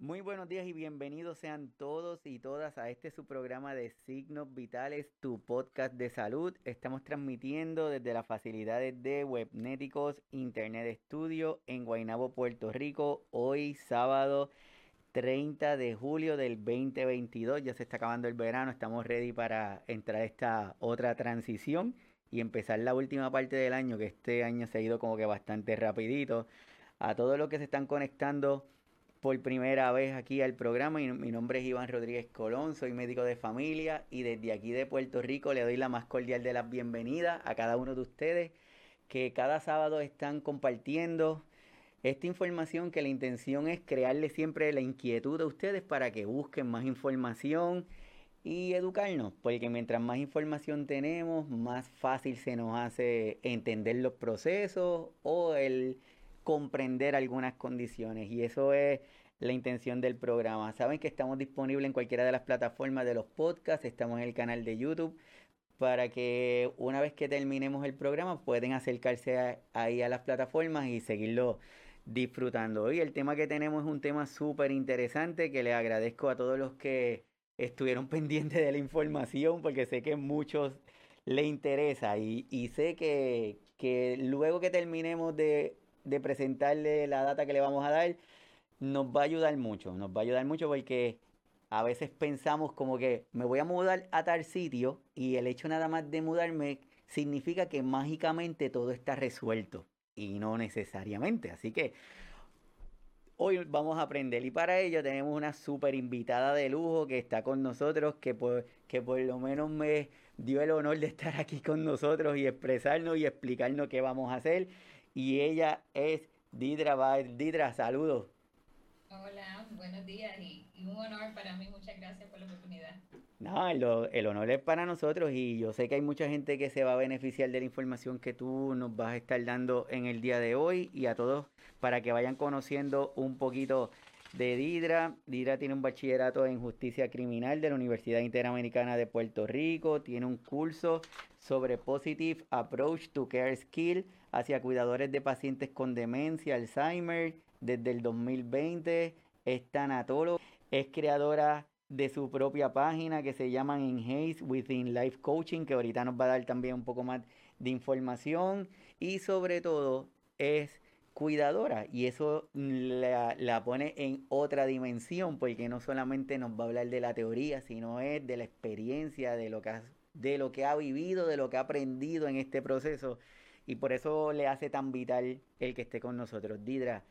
Muy buenos días y bienvenidos sean todos y todas a este su programa de Signos Vitales, tu podcast de salud. Estamos transmitiendo desde las facilidades de Webnéticos Internet Studio en Guaynabo, Puerto Rico, hoy sábado 30 de julio del 2022. Ya se está acabando el verano, estamos ready para entrar a esta otra transición y empezar la última parte del año, que este año se ha ido como que bastante rapidito. A todos los que se están conectando por primera vez aquí al programa. Mi, nombre es Iván Rodríguez Colón, soy médico de familia y desde aquí de Puerto Rico le doy la más cordial de las bienvenidas a cada uno de ustedes que cada sábado están compartiendo esta información que la intención es crearle siempre la inquietud a ustedes para que busquen más información y educarnos, porque mientras más información tenemos, más fácil se nos hace entender los procesos o el comprender algunas condiciones y eso es la intención del programa. Saben que estamos disponibles en cualquiera de las plataformas de los podcasts, estamos en el canal de YouTube para que una vez que terminemos el programa pueden acercarse ahí a las plataformas y seguirlo disfrutando. Hoy el tema que tenemos es un tema súper interesante que les agradezco a todos los que estuvieron pendientes de la información porque sé que muchos les interesa y, y sé que, que luego que terminemos de de presentarle la data que le vamos a dar, nos va a ayudar mucho, nos va a ayudar mucho porque a veces pensamos como que me voy a mudar a tal sitio y el hecho nada más de mudarme significa que mágicamente todo está resuelto y no necesariamente. Así que hoy vamos a aprender y para ello tenemos una súper invitada de lujo que está con nosotros, que por, que por lo menos me dio el honor de estar aquí con nosotros y expresarnos y explicarnos qué vamos a hacer y ella es Didra Baez. Didra, saludos. Hola, buenos días y, un honor para mí. Muchas gracias por la oportunidad. No, el, honor es para nosotros y yo sé que hay mucha gente que se va a beneficiar de la información que tú nos vas a estar dando en el día de hoy y a todos para que vayan conociendo un poquito de Didra. Didra tiene un bachillerato en justicia criminal de la Universidad Interamericana de Puerto Rico, tiene un curso sobre Positive Approach to Care Skill hacia cuidadores de pacientes con demencia, Alzheimer, desde el 2020. Es tanatóloga, es creadora de su propia página que se llama Enhance Within Life Coaching, que ahorita nos va a dar también un poco más de información. Y sobre todo es cuidadora y eso la, la, pone en otra dimensión porque no solamente nos va a hablar de la teoría, sino es de la experiencia, de lo que ha, de lo que ha vivido, de lo que ha aprendido en este proceso y por eso le hace tan vital el que esté con nosotros. Didra,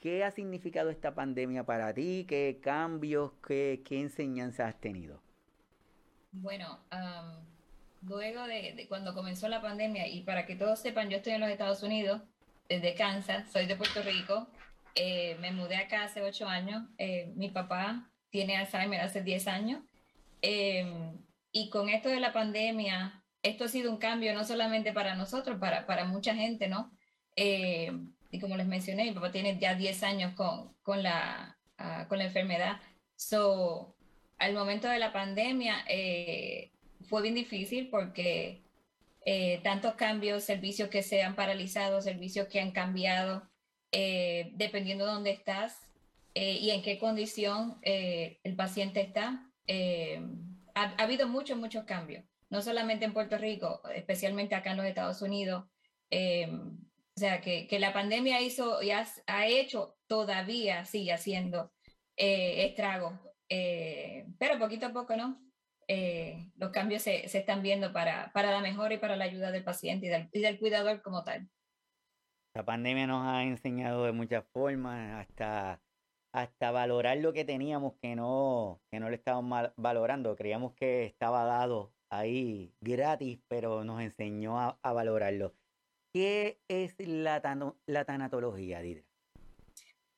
¿qué ha significado esta pandemia para ti? ¿Qué cambios, qué, qué enseñanzas has tenido? Bueno, luego de, cuando comenzó la pandemia, y para que todos sepan, yo estoy en los Estados Unidos, desde Kansas, soy de Puerto Rico, eh, me mudé acá hace ocho años, eh, mi papá tiene Alzheimer hace diez años, eh, y con esto de la pandemia, esto ha sido un cambio no solamente para nosotros, para, para mucha gente, ¿no? Eh, y como les mencioné, mi papá tiene ya 10 años con, con, la, ah, con la enfermedad. So, al momento de la pandemia eh, fue bien difícil porque eh, tantos cambios, servicios que se han paralizado, servicios que han cambiado, dependiendo de dónde estás y en qué condición el paciente está. Ha, ha, habido muchos, muchos cambios no solamente en Puerto Rico, especialmente acá en los Estados Unidos. O sea, que, que, la pandemia hizo y ha, ha hecho, todavía sigue haciendo eh, estragos, eh, pero poquito a poco, ¿no? Eh, los cambios se, se, están viendo para, para la mejora y para la ayuda del paciente y del, y del cuidador como tal. La pandemia nos ha enseñado de muchas formas, hasta hasta valorar lo que teníamos que no, que no le estábamos valorando. Creíamos que estaba dado ahí gratis, pero nos enseñó a, valorarlo. ¿Qué es la, tanatología, Didra?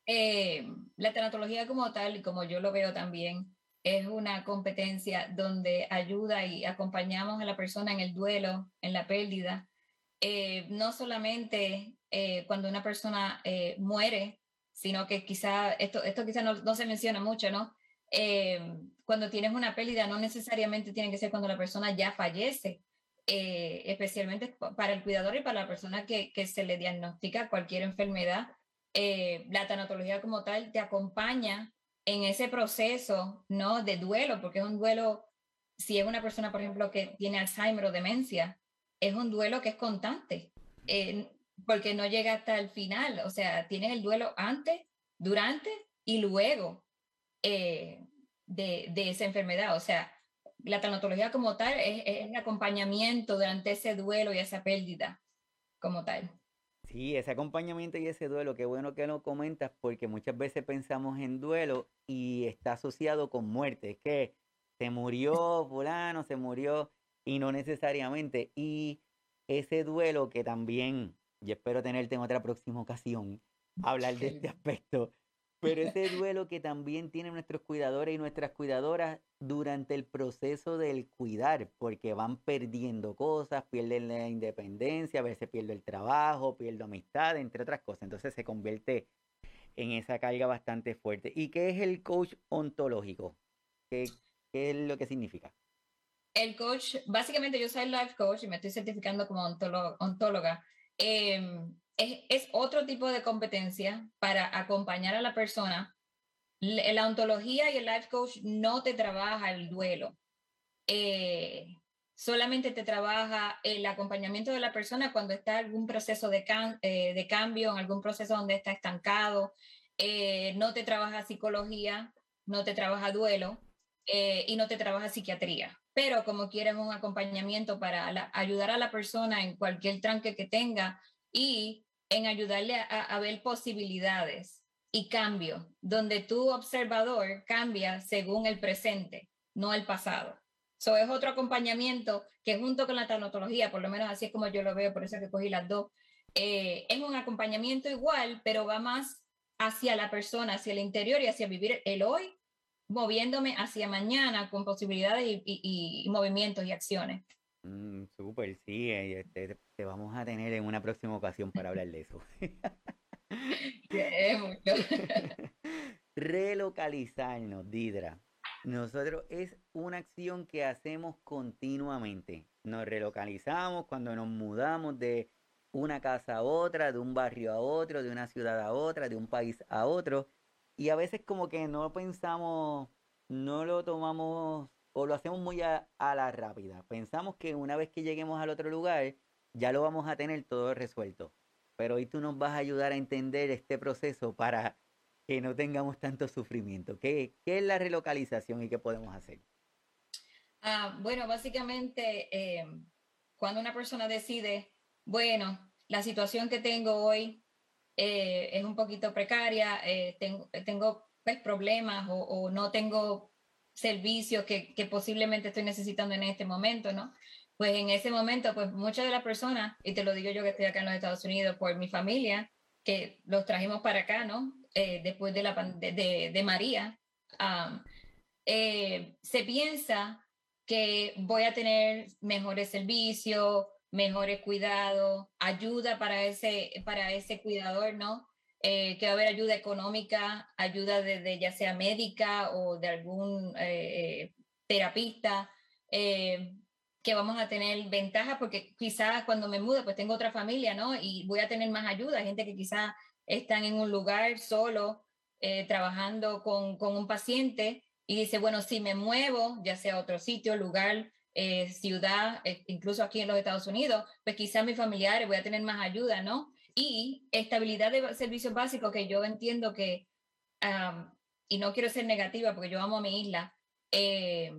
Eh, la tanatología como tal, y como yo lo veo también, es una competencia donde ayuda y acompañamos a la persona en el duelo, en la pérdida. Eh, no solamente eh, cuando una persona muere, sino que quizá, esto, esto quizá no, no se menciona mucho, ¿no? Cuando tienes una pérdida, no necesariamente tiene que ser cuando la persona ya fallece, eh, especialmente para el cuidador y para la persona que, se le diagnostica cualquier enfermedad. eh, la tanatología como tal te acompaña en ese proceso, ¿no? De duelo, porque es un duelo, si es una persona, por ejemplo, que tiene Alzheimer o demencia, es un duelo que es constante, eh, porque no llega hasta el final, o sea, tienes el duelo antes, durante y luego de, de, esa enfermedad, o sea, la tanatología como tal es, es el acompañamiento durante ese duelo y esa pérdida como tal. Sí, ese acompañamiento y ese duelo, qué bueno que lo comentas, porque muchas veces pensamos en duelo y está asociado con muerte, es que se murió fulano, se murió, y no necesariamente. Y ese duelo que también, yo espero tenerte en otra próxima ocasión, hablar de este aspecto, pero ese duelo que también tienen nuestros cuidadores y nuestras cuidadoras durante el proceso del cuidar, porque van perdiendo cosas, pierden la independencia, a veces pierden el trabajo, pierden amistad, entre otras cosas. Entonces se convierte en esa carga bastante fuerte. ¿Y qué es el coach ontológico? ¿Qué, qué es lo que significa? El coach, básicamente yo soy life coach y me estoy certificando como ontóloga. Eh, es, otro tipo de competencia para acompañar a la persona. La ontología y el life coach no te trabaja el duelo. Eh, solamente te trabaja el acompañamiento de la persona cuando está en algún proceso de, eh, de cambio, en algún proceso donde está estancado. Eh, no te trabaja psicología, no te trabaja duelo y no te trabaja psiquiatría. Pero como quieres un acompañamiento para ayudar a la persona en cualquier tranque que tenga y en ayudarle a, ver posibilidades y cambio, donde tu observador cambia según el presente, no el pasado. Eso es otro acompañamiento que junto con la tanatología, por lo menos así es como yo lo veo, por eso que cogí las dos, eh, es un acompañamiento igual, pero va más hacia la persona, hacia el interior y hacia vivir el hoy, moviéndome hacia mañana con posibilidades y movimientos y acciones. Mm, súper, sí, eh, te, te, vamos a tener en una próxima ocasión para hablar de eso. Relocalizarnos, Didra. Nosotros es una acción que hacemos continuamente. Nos relocalizamos cuando nos mudamos de una casa a otra, de un barrio a otro, de una ciudad a otra, de un país a otro. Y a veces como que no pensamos, no lo tomamos o lo hacemos muy a, la rápida. Pensamos que una vez que lleguemos al otro lugar, ya lo vamos a tener todo resuelto. Pero hoy tú nos vas a ayudar a entender este proceso para que no tengamos tanto sufrimiento. ¿Qué, qué es la relocalización y qué podemos hacer? Ah, bueno, básicamente, eh, cuando una persona decide, bueno, la situación que tengo hoy eh, es un poquito precaria, eh, tengo, tengo pues, problemas o, o, no tengo servicios que, que, posiblemente estoy necesitando en este momento, ¿no? Pues en ese momento, pues muchas de las personas, y te lo digo yo que estoy acá en los Estados Unidos por mi familia, que los trajimos para acá, ¿no? Eh, después de, la, de, de, María, eh, se piensa que voy a tener mejores servicios, mejores cuidados, ayuda para ese, para ese cuidador, ¿no? Eh, que va a haber ayuda económica, ayuda de, ya sea médica o de algún eh, eh, terapista, que vamos a tener ventajas porque quizás cuando me mude pues tengo otra familia, ¿no? Y voy a tener más ayuda, gente que quizás están en un lugar solo, trabajando con, con, un paciente y dice, bueno, si me muevo, ya sea otro sitio, lugar, ciudad, incluso aquí en los Estados Unidos, pues quizás mis familiares voy a tener más ayuda, ¿no? Y estabilidad de servicios básicos que yo entiendo que, y no quiero ser negativa porque yo amo a mi isla, eh,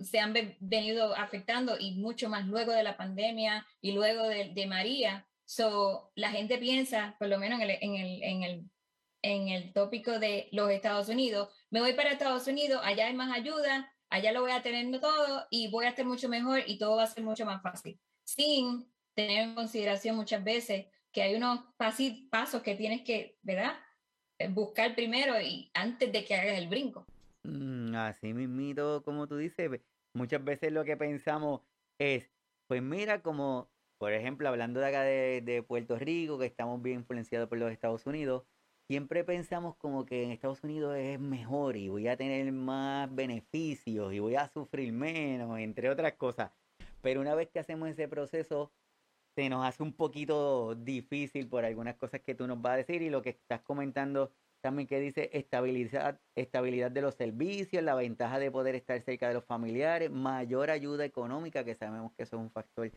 se han venido afectando y mucho más luego de la pandemia y luego de, María. So, la gente piensa, por lo menos en el, en, el, en, el, en el tópico de los Estados Unidos, me voy para Estados Unidos, allá hay más ayuda, allá lo voy a tener todo y voy a estar mucho mejor y todo va a ser mucho más fácil. Sin tener en consideración muchas veces que hay unos pasos que tienes que, ¿verdad? Eh, buscar primero y antes de que hagas el brinco. Mm, así mismito, como tú dices, muchas veces lo que pensamos es, pues mira, como, por ejemplo, hablando de acá de, de Puerto Rico, que estamos bien influenciados por los Estados Unidos, siempre pensamos como que en Estados Unidos es mejor y voy a tener más beneficios y voy a sufrir menos, entre otras cosas. Pero una vez que hacemos ese proceso se nos hace un poquito difícil por algunas cosas que tú nos vas a decir y lo que estás comentando también que dice estabilidad, estabilidad de los servicios, la ventaja de poder estar cerca de los familiares, mayor ayuda económica, que sabemos que eso es un factor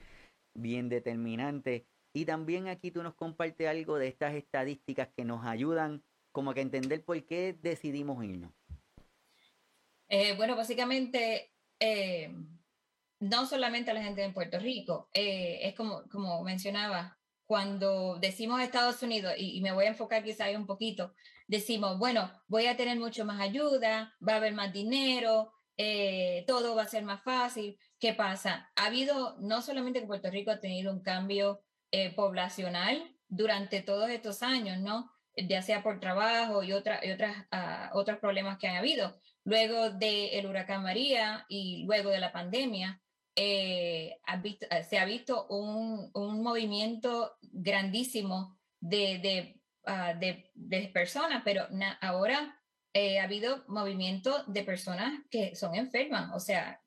bien determinante. Y también aquí tú nos compartes algo de estas estadísticas que nos ayudan como que a entender por qué decidimos irnos. Eh, bueno, básicamente, eh, no solamente a la gente en Puerto Rico, eh, es como, como mencionaba, cuando decimos Estados Unidos, y, me voy a enfocar quizá ahí un poquito, decimos, bueno, voy a tener mucho más ayuda, va a haber más dinero, todo va a ser más fácil. ¿Qué pasa? Ha habido, no solamente que Puerto Rico ha tenido un cambio poblacional durante todos estos años, ¿no? ya sea por trabajo y, otra, otras, uh, otros problemas que han habido. Luego del huracán María y luego de la pandemia, eh, eh, se ha visto un, un movimiento grandísimo de, de, uh, de, personas, pero ahora eh, ha habido movimiento de personas que son enfermas, o sea,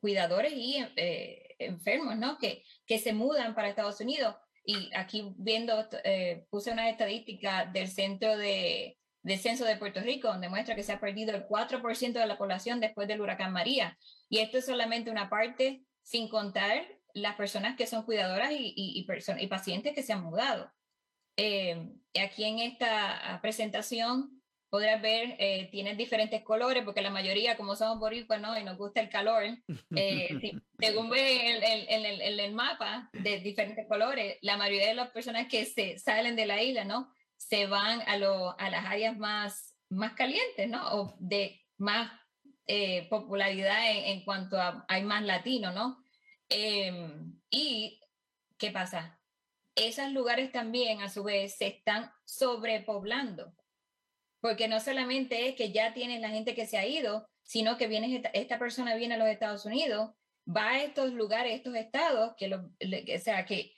cuidadores y eh, enfermos, ¿no? Que, que se mudan para Estados Unidos y aquí viendo, eh, puse una estadística del Centro de, de, Censo de Puerto Rico, donde muestra que se ha perdido el 4% de la población después del huracán María. Y esto es solamente una parte, sin contar las personas que son cuidadoras y, y, y, y pacientes que se han mudado. Eh, aquí en esta presentación podrás ver, eh, tienen diferentes colores, porque la mayoría, como somos boricuas, ¿no? Y nos gusta el calor, eh, según ve el, el, el, el, mapa de diferentes colores, la mayoría de las personas que se salen de la isla, ¿no? Se van a, lo, a las áreas más, más calientes, ¿no? O de más eh, popularidad en, cuanto a hay más latino, ¿no? Em, y, ¿qué pasa? Esos lugares también, a su vez, se están sobrepoblando porque no solamente es que ya tienes la gente que se ha ido, sino que viene esta, esta persona viene a los Estados Unidos, va a estos lugares, estos estados, que, lo, o sea, que,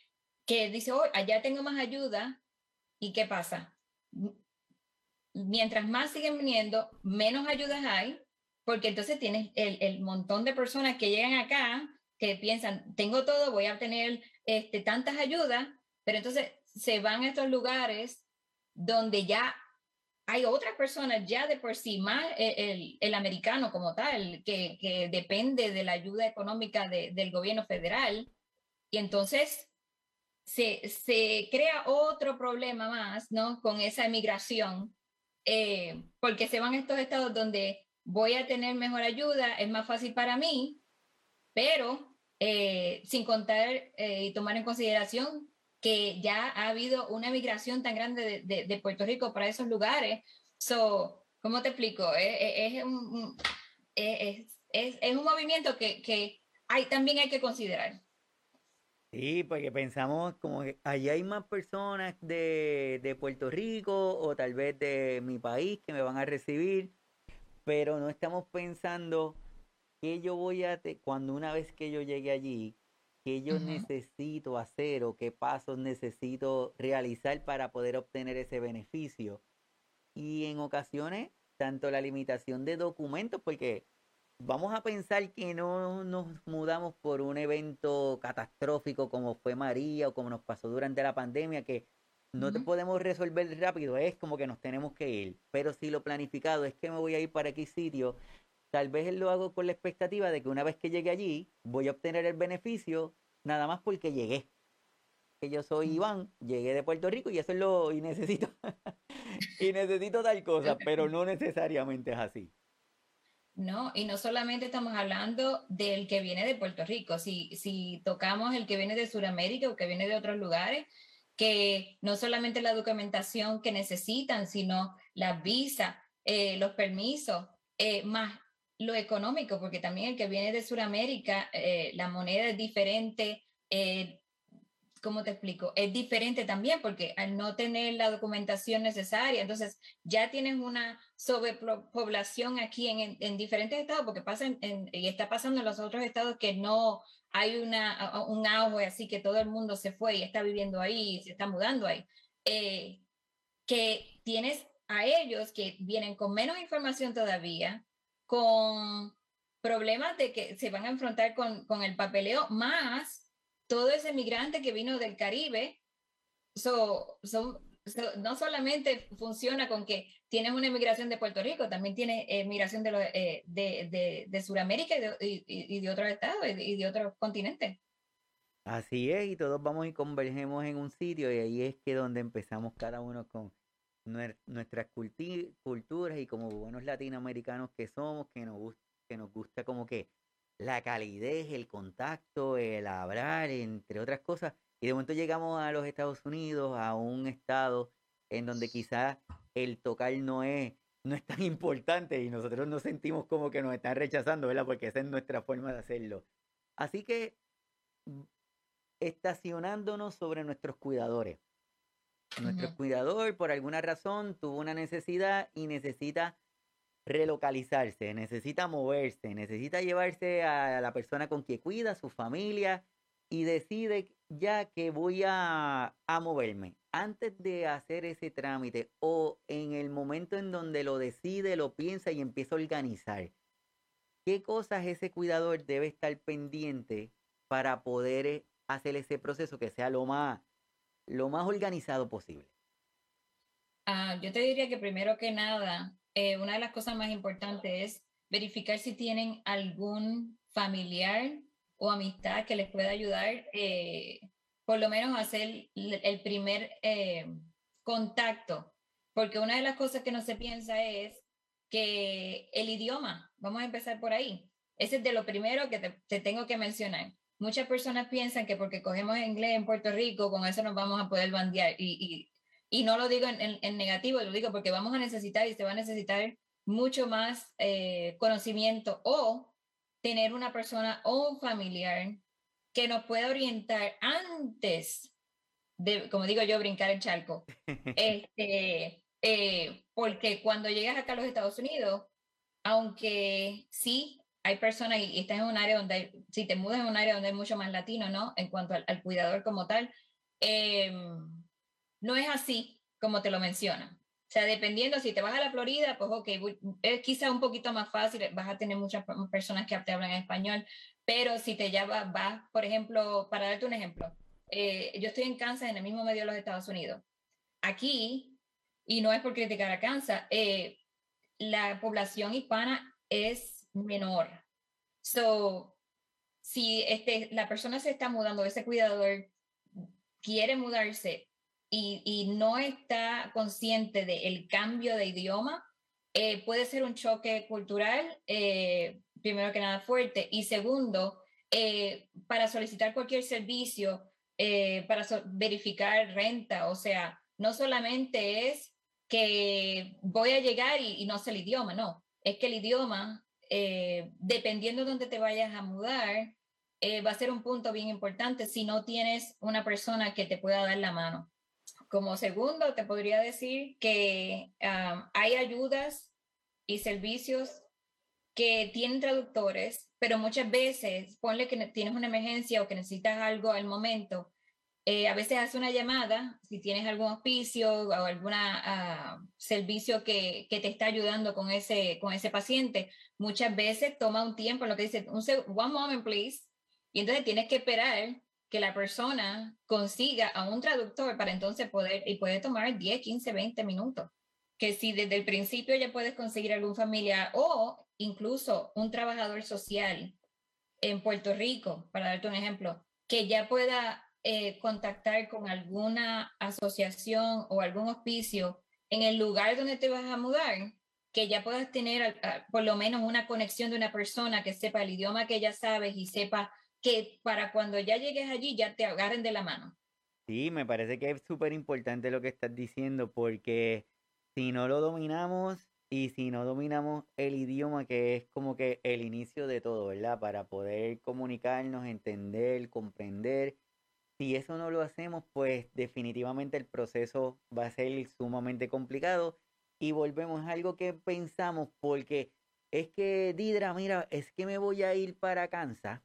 que dice, oh, allá tengo más ayuda, ¿y qué pasa? Mientras más siguen viniendo, menos ayudas hay, porque entonces tienes el, el montón de personas que llegan acá, que piensan, tengo todo, voy a tener este, tantas ayudas, pero entonces se van a estos lugares donde ya hay otras personas ya de por sí, más el, el americano como tal, que, que, depende de la ayuda económica de, del gobierno federal. Y entonces se, se, crea otro problema más, ¿no? Con esa emigración, eh, porque se van a estos estados donde voy a tener mejor ayuda, es más fácil para mí, pero eh, sin contar eh, y tomar en consideración que ya ha habido una migración tan grande de, de, Puerto Rico para esos lugares. So, ¿Cómo te explico? Es, es, un, es, es un, movimiento que, que hay, también hay que considerar. Sí, porque pensamos como que allá hay más personas de, de, Puerto Rico o tal vez de mi país que me van a recibir, pero no estamos pensando que yo voy a, te cuando una vez que yo llegue allí, qué yo uh -huh. necesito hacer o qué pasos necesito realizar para poder obtener ese beneficio. Y en ocasiones, tanto la limitación de documentos, porque vamos a pensar que no nos mudamos por un evento catastrófico como fue María o como nos pasó durante la pandemia, que no uh -huh. te podemos resolver rápido, es como que nos tenemos que ir. Pero si lo planificado es que me voy a ir para X sitio, Tal vez lo hago con la expectativa de que una vez que llegue allí voy a obtener el beneficio nada más porque llegué. Que yo soy Iván, llegué de Puerto Rico y eso es lo y necesito y necesito tal cosa, pero no necesariamente es así. No, y no solamente estamos hablando del que viene de Puerto Rico, si, si tocamos el que viene de Sudamérica o que viene de otros lugares, que no solamente la documentación que necesitan, sino la visa, eh, los permisos, eh, más lo económico, porque también el que viene de Sudamérica, eh, la moneda es diferente, eh, ¿cómo te explico? Es diferente también porque al no tener la documentación necesaria, entonces ya tienes una sobrepoblación aquí en, en, en diferentes estados, porque pasa en, y está pasando en los otros estados que no hay una, un auge así que todo el mundo se fue y está viviendo ahí, se está mudando ahí, eh, que tienes a ellos que vienen con menos información todavía, con problemas de que se van a enfrentar con, con el papeleo, más todo ese migrante que vino del Caribe, so, son, no solamente funciona con que tienes una inmigración de Puerto Rico, también tienes migración de, eh, de, de, de Sudamérica y, y, de otros estados y de, otros continentes. Así es, y todos vamos y convergemos en un sitio y ahí es que donde empezamos cada uno con nuestras culturas y como buenos latinoamericanos que somos, que nos, gusta, que nos gusta como que la calidez, el contacto, el hablar, entre otras cosas. Y de momento llegamos a los Estados Unidos, a un estado en donde quizás el tocar no es, no es tan importante y nosotros nos sentimos como que nos están rechazando, ¿verdad? Porque esa es nuestra forma de hacerlo. Así que estacionándonos sobre nuestros cuidadores. Nuestro cuidador, por alguna razón, tuvo una necesidad y necesita relocalizarse, necesita moverse, necesita llevarse a la persona con quien cuida, su familia, y decide ya que voy a, a moverme. Antes de hacer ese trámite o en el momento en donde lo decide, lo piensa y empieza a organizar, ¿qué cosas ese cuidador debe estar pendiente para poder hacer ese proceso que sea lo más, lo más organizado posible? Ah, yo te diría que primero que nada, eh, una de las cosas más importantes es verificar si tienen algún familiar o amistad que les pueda ayudar, eh, por lo menos hacer el primer eh, contacto, porque una de las cosas que no se piensa es que el idioma, vamos a empezar por ahí, ese es de lo primero que te tengo que mencionar. Muchas personas piensan que porque cogemos inglés en Puerto Rico, con eso nos vamos a poder bandear. Y, y, no lo digo en, negativo, lo digo porque vamos a necesitar y se va a necesitar mucho más eh, conocimiento o tener una persona o un familiar que nos pueda orientar antes de, como digo yo, brincar el charco. este, eh, porque cuando llegas acá a los Estados Unidos, aunque sí hay personas, y, estás en un área donde, si te mudas en un área donde hay mucho más latino, ¿no? En cuanto al, cuidador como tal, em, no es así como te lo mencionan. O sea, dependiendo si te vas a la Florida, pues ok, es quizá un poquito más fácil, vas a tener muchas personas que te hablan español, pero si te llevas, vas, por ejemplo, para darte un ejemplo, eh, yo estoy en Kansas, en el mismo medio de los Estados Unidos. Aquí, y no es por criticar a Kansas, eh, la población hispana es menor. So, si este, la persona se está mudando, ese cuidador quiere mudarse y, y no está consciente del cambio de idioma, eh, puede ser un choque cultural, eh, primero que nada fuerte, y segundo, eh, para solicitar cualquier servicio, para verificar renta, o sea, no solamente es que voy a llegar y, y no sé el idioma, no, es que el idioma eh, dependiendo de dónde te vayas a mudar, eh, va a ser un punto bien importante si no tienes una persona que te pueda dar la mano. Como segundo, te podría decir que hay ayudas y servicios que tienen traductores, pero muchas veces, ponle que tienes una emergencia o que necesitas algo al momento, eh, a veces hace una llamada, si tienes algún auspicio o algún ah, servicio que, que, te está ayudando con ese, con ese paciente, muchas veces toma un tiempo, lo que dice, un one moment please, y entonces tienes que esperar que la persona consiga a un traductor para entonces poder, y puede tomar 10, 15, 20 minutos. Que si desde el principio ya puedes conseguir algún familiar o incluso un trabajador social en Puerto Rico, para darte un ejemplo, que ya pueda eh, contactar con alguna asociación o algún hospicio en el lugar donde te vas a mudar, que ya puedas tener por lo menos una conexión de una persona que sepa el idioma que ya sabes y sepa que para cuando ya llegues allí ya te agarren de la mano. Sí, me parece que es súper importante lo que estás diciendo porque si no lo dominamos y si no dominamos el idioma que es como que el inicio de todo, ¿verdad? Para poder comunicarnos, entender, comprender si eso no lo hacemos, pues definitivamente el proceso va a ser sumamente complicado y volvemos a algo que pensamos porque es que Didra, mira, es que me voy a ir para Kansas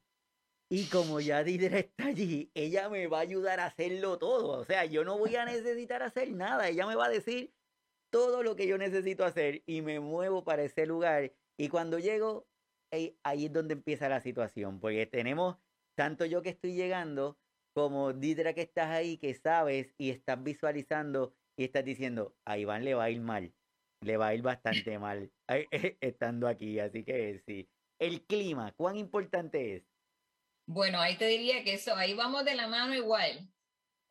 y como ya Didra está allí, ella me va a ayudar a hacerlo todo. O sea, yo no voy a necesitar hacer nada, ella me va a decir todo lo que yo necesito hacer y me muevo para ese lugar. Y cuando llego, ahí es donde empieza la situación, porque tenemos tanto yo que estoy llegando como Didra que estás ahí, que sabes y estás visualizando y estás diciendo, a Iván le va a ir mal, le va a ir bastante mal estando aquí, así que sí. El clima, ¿cuán importante es? Bueno, ahí te diría que eso, ahí vamos de la mano igual,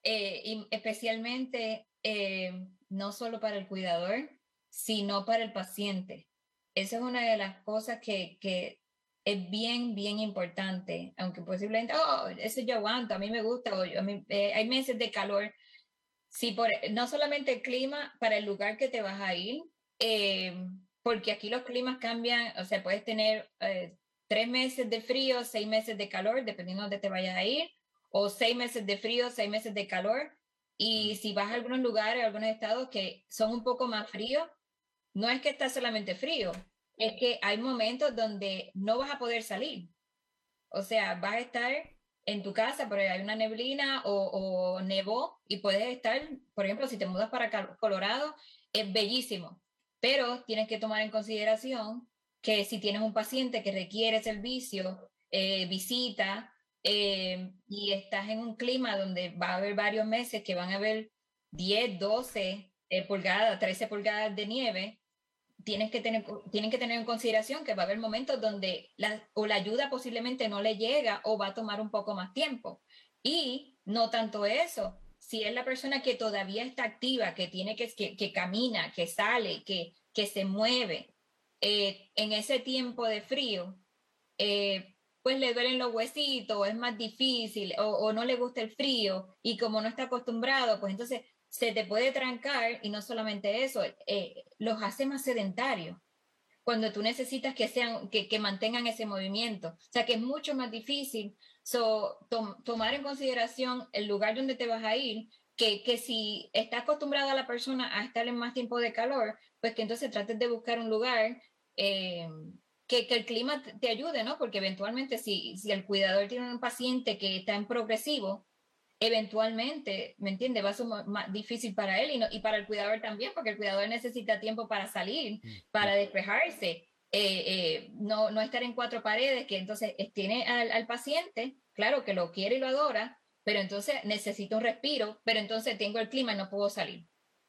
eh, y especialmente eh, no solo para el cuidador, sino para el paciente. Esa es una de las cosas que, que es bien, bien importante, aunque posiblemente, oh, eso yo aguanto, a mí me gusta, o a mí, eh, hay meses de calor. Sí, por, no solamente el clima para el lugar que te vas a ir, porque aquí los climas cambian, o sea, puedes tener tres meses de frío, seis meses de calor, dependiendo de dónde te vayas a ir, o seis meses de frío, seis meses de calor. Y si vas a algunos lugares, a algunos estados que son un poco más fríos, no es que está solamente frío, es que hay momentos donde no vas a poder salir. O sea, vas a estar en tu casa, pero hay una neblina o, o nevó y puedes estar, por ejemplo, si te mudas para Colorado, es bellísimo, pero tienes que tomar en consideración que si tienes un paciente que requiere servicio, eh, visita, eh, y estás en un clima donde va a haber varios meses que van a haber 10, 12 eh, pulgadas, 13 pulgadas de nieve, tienes que tener, tienen que tener en consideración que va a haber momentos donde la, o la ayuda posiblemente no le llega o va a tomar un poco más tiempo. Y no tanto eso, si es la persona que todavía está activa, que tiene que, que, que camina, que sale, que, que se mueve, eh, en ese tiempo de frío, eh, pues le duelen los huesitos, es más difícil, o, no le gusta el frío, y como no está acostumbrado, pues entonces se te puede trancar, y no solamente eso, eh, los hace más sedentarios cuando tú necesitas que sean que, que, mantengan ese movimiento. O sea que es mucho más difícil so, tomar en consideración el lugar donde te vas a ir, que, que si está acostumbrada la persona a estar en más tiempo de calor, pues que entonces trates de buscar un lugar eh, que, que, el clima te ayude, ¿no? Porque eventualmente si, si el cuidador tiene un paciente que está en progresivo, eventualmente, ¿me entiende? Va a ser más difícil para él y, no, y para el cuidador también, porque el cuidador necesita tiempo para salir, mm, para despejarse, eh, eh, no, no estar en cuatro paredes, que entonces tiene al, al, paciente, claro que lo quiere y lo adora, pero entonces necesita un respiro, pero entonces tengo el clima y no puedo salir.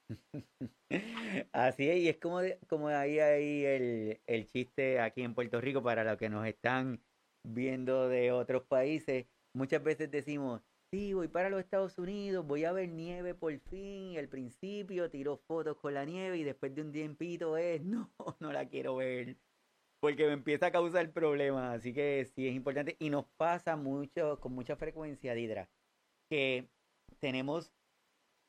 Así es, y es como, como ahí hay el, el chiste aquí en Puerto Rico para los que nos están viendo de otros países. Muchas veces decimos, sí, voy para los Estados Unidos, voy a ver nieve por fin, y al principio tiro fotos con la nieve y después de un tiempito es, no, no la quiero ver, porque me empieza a causar problemas, así que sí es importante y nos pasa mucho, con mucha frecuencia, Didra, que tenemos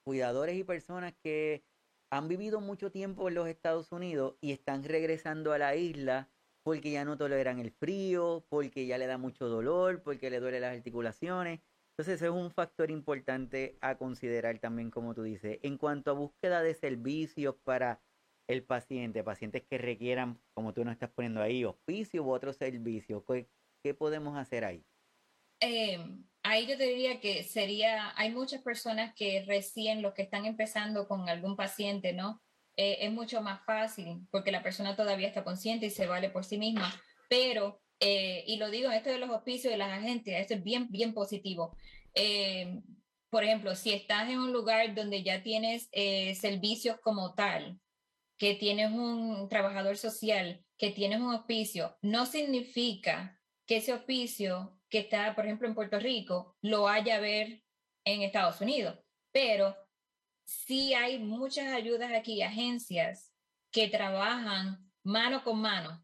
cuidadores y personas que han vivido mucho tiempo en los Estados Unidos y están regresando a la isla porque ya no toleran el frío, porque ya le da mucho dolor, porque le duele las articulaciones. Entonces es un factor importante a considerar también, como tú dices, en cuanto a búsqueda de servicios para el paciente, pacientes que requieran, como tú nos estás poniendo ahí, hospicio u otros servicios. ¿Qué, podemos hacer ahí? Eh, ahí yo te diría que sería, hay muchas personas que recién los que están empezando con algún paciente, ¿no? Eh, es mucho más fácil porque la persona todavía está consciente y se vale por sí misma, pero, eh, y lo digo, esto de los hospicios y las agencias, esto es bien, bien positivo. Eh, por ejemplo, si estás en un lugar donde ya tienes servicios como tal, que tienes un trabajador social, que tienes un hospicio, no significa que ese hospicio que está, por ejemplo, en Puerto Rico, lo haya a ver en Estados Unidos. Pero sí hay muchas ayudas aquí, agencias que trabajan mano con mano.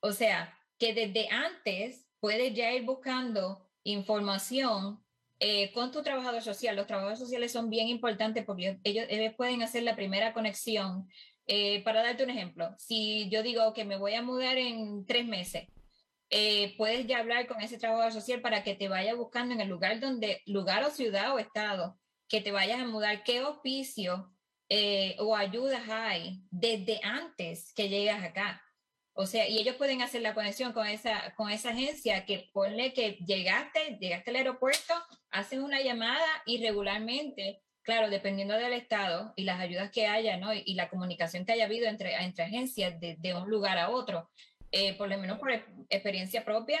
O sea, que desde antes puedes ya ir buscando información eh, con tu trabajador social. Los trabajadores sociales son bien importantes porque ellos, ellos pueden hacer la primera conexión. Eh, para darte un ejemplo, si yo digo que me voy a mudar en tres meses, eh, puedes ya hablar con ese trabajador social para que te vaya buscando en el lugar donde, lugar o ciudad o estado, que te vayas a mudar, qué oficio eh, o ayudas hay desde antes que llegas acá. O sea, y ellos pueden hacer la conexión con esa, con esa agencia que ponle que llegaste, llegaste al aeropuerto, hacen una llamada y regularmente, claro, dependiendo del estado y las ayudas que haya, ¿no? Y, la comunicación que haya habido entre, entre agencias de un lugar a otro, por lo menos por experiencia propia,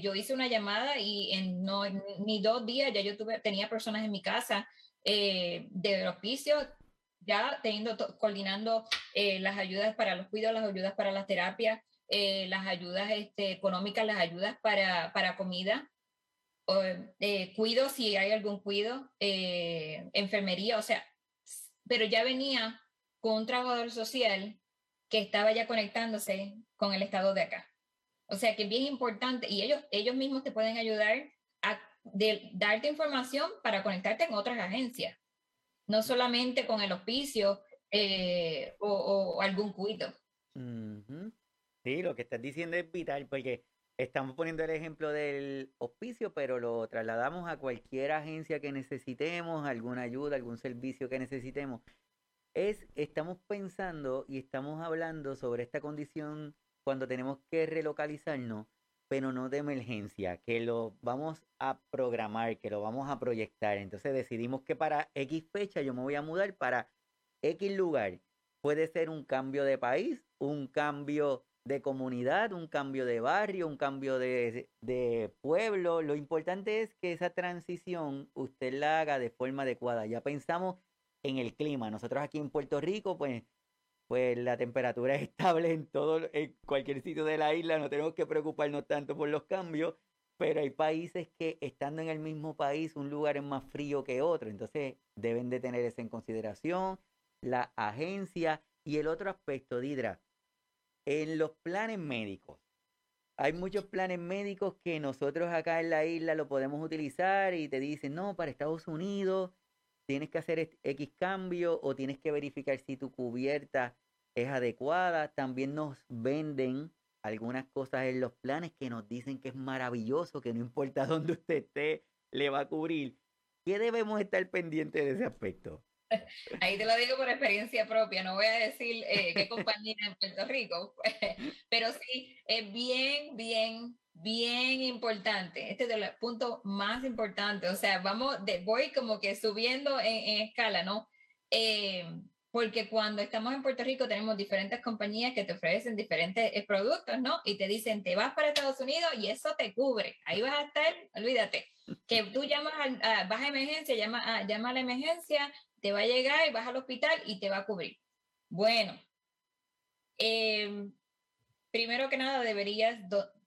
yo hice una llamada y en no, ni dos días ya yo tuve, tenía personas en mi casa de hospicio ya teniendo, coordinando las ayudas para los cuidados, las ayudas para las terapias, las ayudas este, económicas, las ayudas para, para comida, eh, cuido si hay algún cuido, eh, enfermería, o sea, pero ya venía con un trabajador social que estaba ya conectándose con el estado de acá. O sea que es bien importante y ellos, ellos mismos te pueden ayudar a darte información para conectarte con otras agencias, no solamente con el hospicio eh, o, algún cuido. Sí, lo que estás diciendo es vital porque Estamos poniendo el ejemplo del hospicio, pero lo trasladamos a cualquier agencia que necesitemos, alguna ayuda, algún servicio que necesitemos. Es, estamos pensando y estamos hablando sobre esta condición cuando tenemos que relocalizarnos, pero no de emergencia, que lo vamos a programar, que lo vamos a proyectar. Entonces decidimos que para X fecha yo me voy a mudar para X lugar. Puede ser un cambio de país, un cambio de comunidad, un cambio de barrio, un cambio de, pueblo. Lo importante es que esa transición usted la haga de forma adecuada. Ya pensamos en el clima. Nosotros aquí en Puerto Rico, pues, pues la temperatura es estable en todo, en cualquier sitio de la isla. No tenemos que preocuparnos tanto por los cambios. Pero hay países que estando en el mismo país, un lugar es más frío que otro. Entonces deben de tener eso en consideración. La agencia y el otro aspecto, Didra en los planes médicos, hay muchos planes médicos que nosotros acá en la isla lo podemos utilizar y te dicen, no, para Estados Unidos tienes que hacer X cambio o tienes que verificar si tu cubierta es adecuada. También nos venden algunas cosas en los planes que nos dicen que es maravilloso, que no importa dónde usted esté, le va a cubrir. ¿Qué debemos estar pendientes de ese aspecto? Ahí te lo digo por experiencia propia, no voy a decir eh, qué compañía en Puerto Rico, pero sí, es bien, bien, bien importante. Este es el punto más importante, o sea, vamos, de, voy como que subiendo en, escala, ¿no? Eh, porque cuando estamos en Puerto Rico tenemos diferentes compañías que te ofrecen diferentes eh, productos, ¿no? Y te dicen, te vas para Estados Unidos y eso te cubre. Ahí vas a estar, olvídate, que tú llamas, a, vas a emergencia, llama a, llama a la emergencia, te va a llegar y vas al hospital y te va a cubrir. Bueno, em, primero que nada deberías,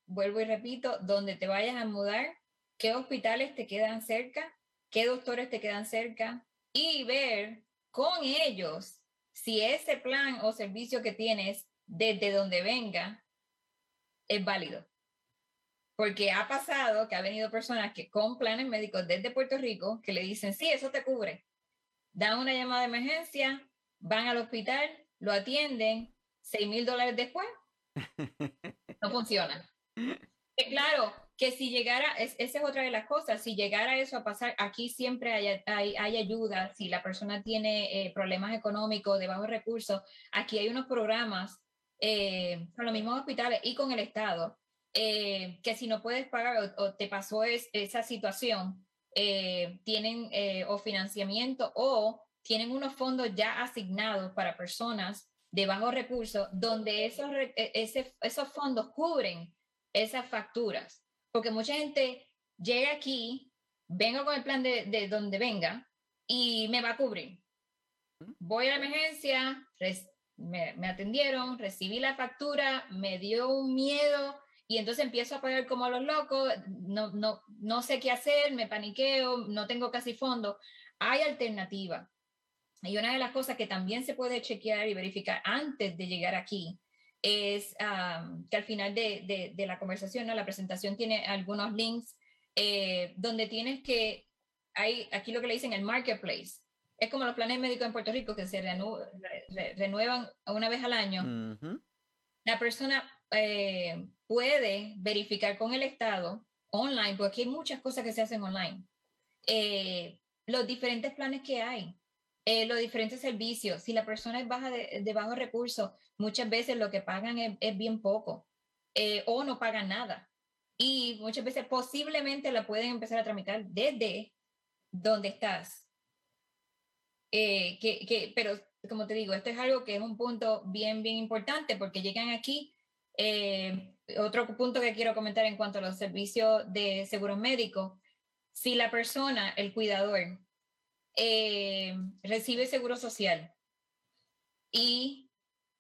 vuelvo y repito, donde te vayas a mudar, qué hospitales te quedan cerca, qué doctores te quedan cerca y ver con ellos si ese plan o servicio que tienes desde donde venga es válido. Porque ha pasado que ha venido personas que con planes médicos desde Puerto Rico que le dicen, sí, eso te cubre dan una llamada de emergencia, van al hospital, lo atienden, 6 mil dólares después, no funciona. Claro, que si llegara, esa es otra de las cosas, si llegara eso a pasar, aquí siempre hay, hay, ayuda, si la persona tiene eh, problemas económicos, de bajos recursos, aquí hay unos programas eh, con los mismos hospitales y con el Estado, eh, que si no puedes pagar o, te pasó esa situación, eh, tienen eh, o financiamiento o tienen unos fondos ya asignados para personas de bajos recursos donde esos, e, ese, esos fondos cubren esas facturas. Porque mucha gente llega aquí, vengo con el plan de, de donde venga y me va a cubrir. Voy a la emergencia, me, me atendieron, recibí la factura, me dio un miedo y entonces empiezo a pagar como los locos, no, no, no sé qué hacer, me paniqueo, no tengo casi fondo. Hay alternativa. Y una de las cosas que también se puede chequear y verificar antes de llegar aquí es que al final de, de, de, la conversación, ¿no? la presentación tiene algunos links eh, donde tienes que, hay aquí lo que le dicen el marketplace. Es como los planes médicos en Puerto Rico que se renuevan una vez al año. La persona eh, puede verificar con el Estado online, porque hay muchas cosas que se hacen online, eh, los diferentes planes que hay, eh, los diferentes servicios. Si la persona es baja de, de bajos recursos, muchas veces lo que pagan es, bien poco o no pagan nada. Y muchas veces posiblemente la pueden empezar a tramitar desde donde estás. que, que, pero como te digo, esto es algo que es un punto bien, bien importante porque llegan aquí Eh, otro punto que quiero comentar en cuanto a los servicios de seguros médicos, si la persona, el cuidador, eh, recibe seguro social y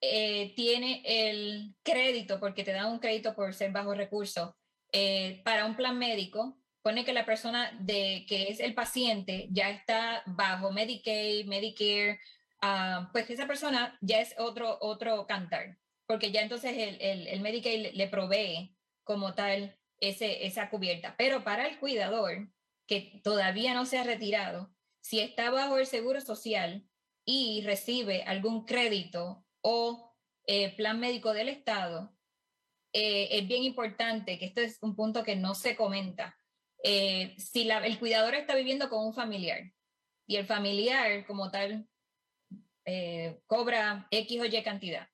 eh, tiene el crédito, porque te dan un crédito por ser bajo recursos, eh, para un plan médico, pone que la persona de que es el paciente ya está bajo Medicaid, Medicare, ah, pues esa persona ya es otro, otro cantar, porque ya entonces el, el, el Medicaid le provee como tal ese, esa cubierta. Pero para el cuidador, que todavía no se ha retirado, si está bajo el seguro social y recibe algún crédito o eh, plan médico del Estado, eh, es bien importante, que esto es un punto que no se comenta, eh, si la, el cuidador está viviendo con un familiar y el familiar como tal cobra X o Y cantidad.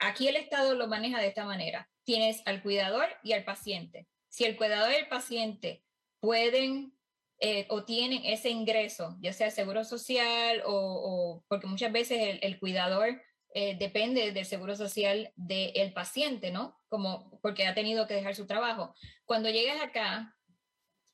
Aquí el Estado lo maneja de esta manera. Tienes al cuidador y al paciente. Si el cuidador y el paciente pueden eh, o tienen ese ingreso, ya sea seguro social o, porque muchas veces el, cuidador eh, depende del seguro social del paciente, ¿no? Como porque ha tenido que dejar su trabajo. Cuando llegues acá,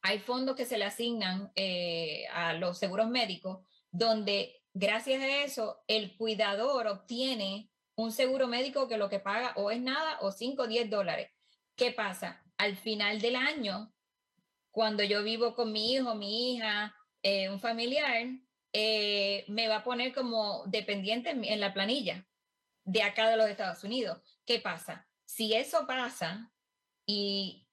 hay fondos que se le asignan eh, a los seguros médicos, donde gracias a eso el cuidador obtiene un seguro médico que lo que paga o es nada o 5 o 10 dólares. ¿Qué pasa? Al final del año, cuando yo vivo con mi hijo, mi hija, eh, un familiar, eh, me va a poner como dependiente en, la planilla de acá de los Estados Unidos. ¿Qué pasa? Si eso pasa y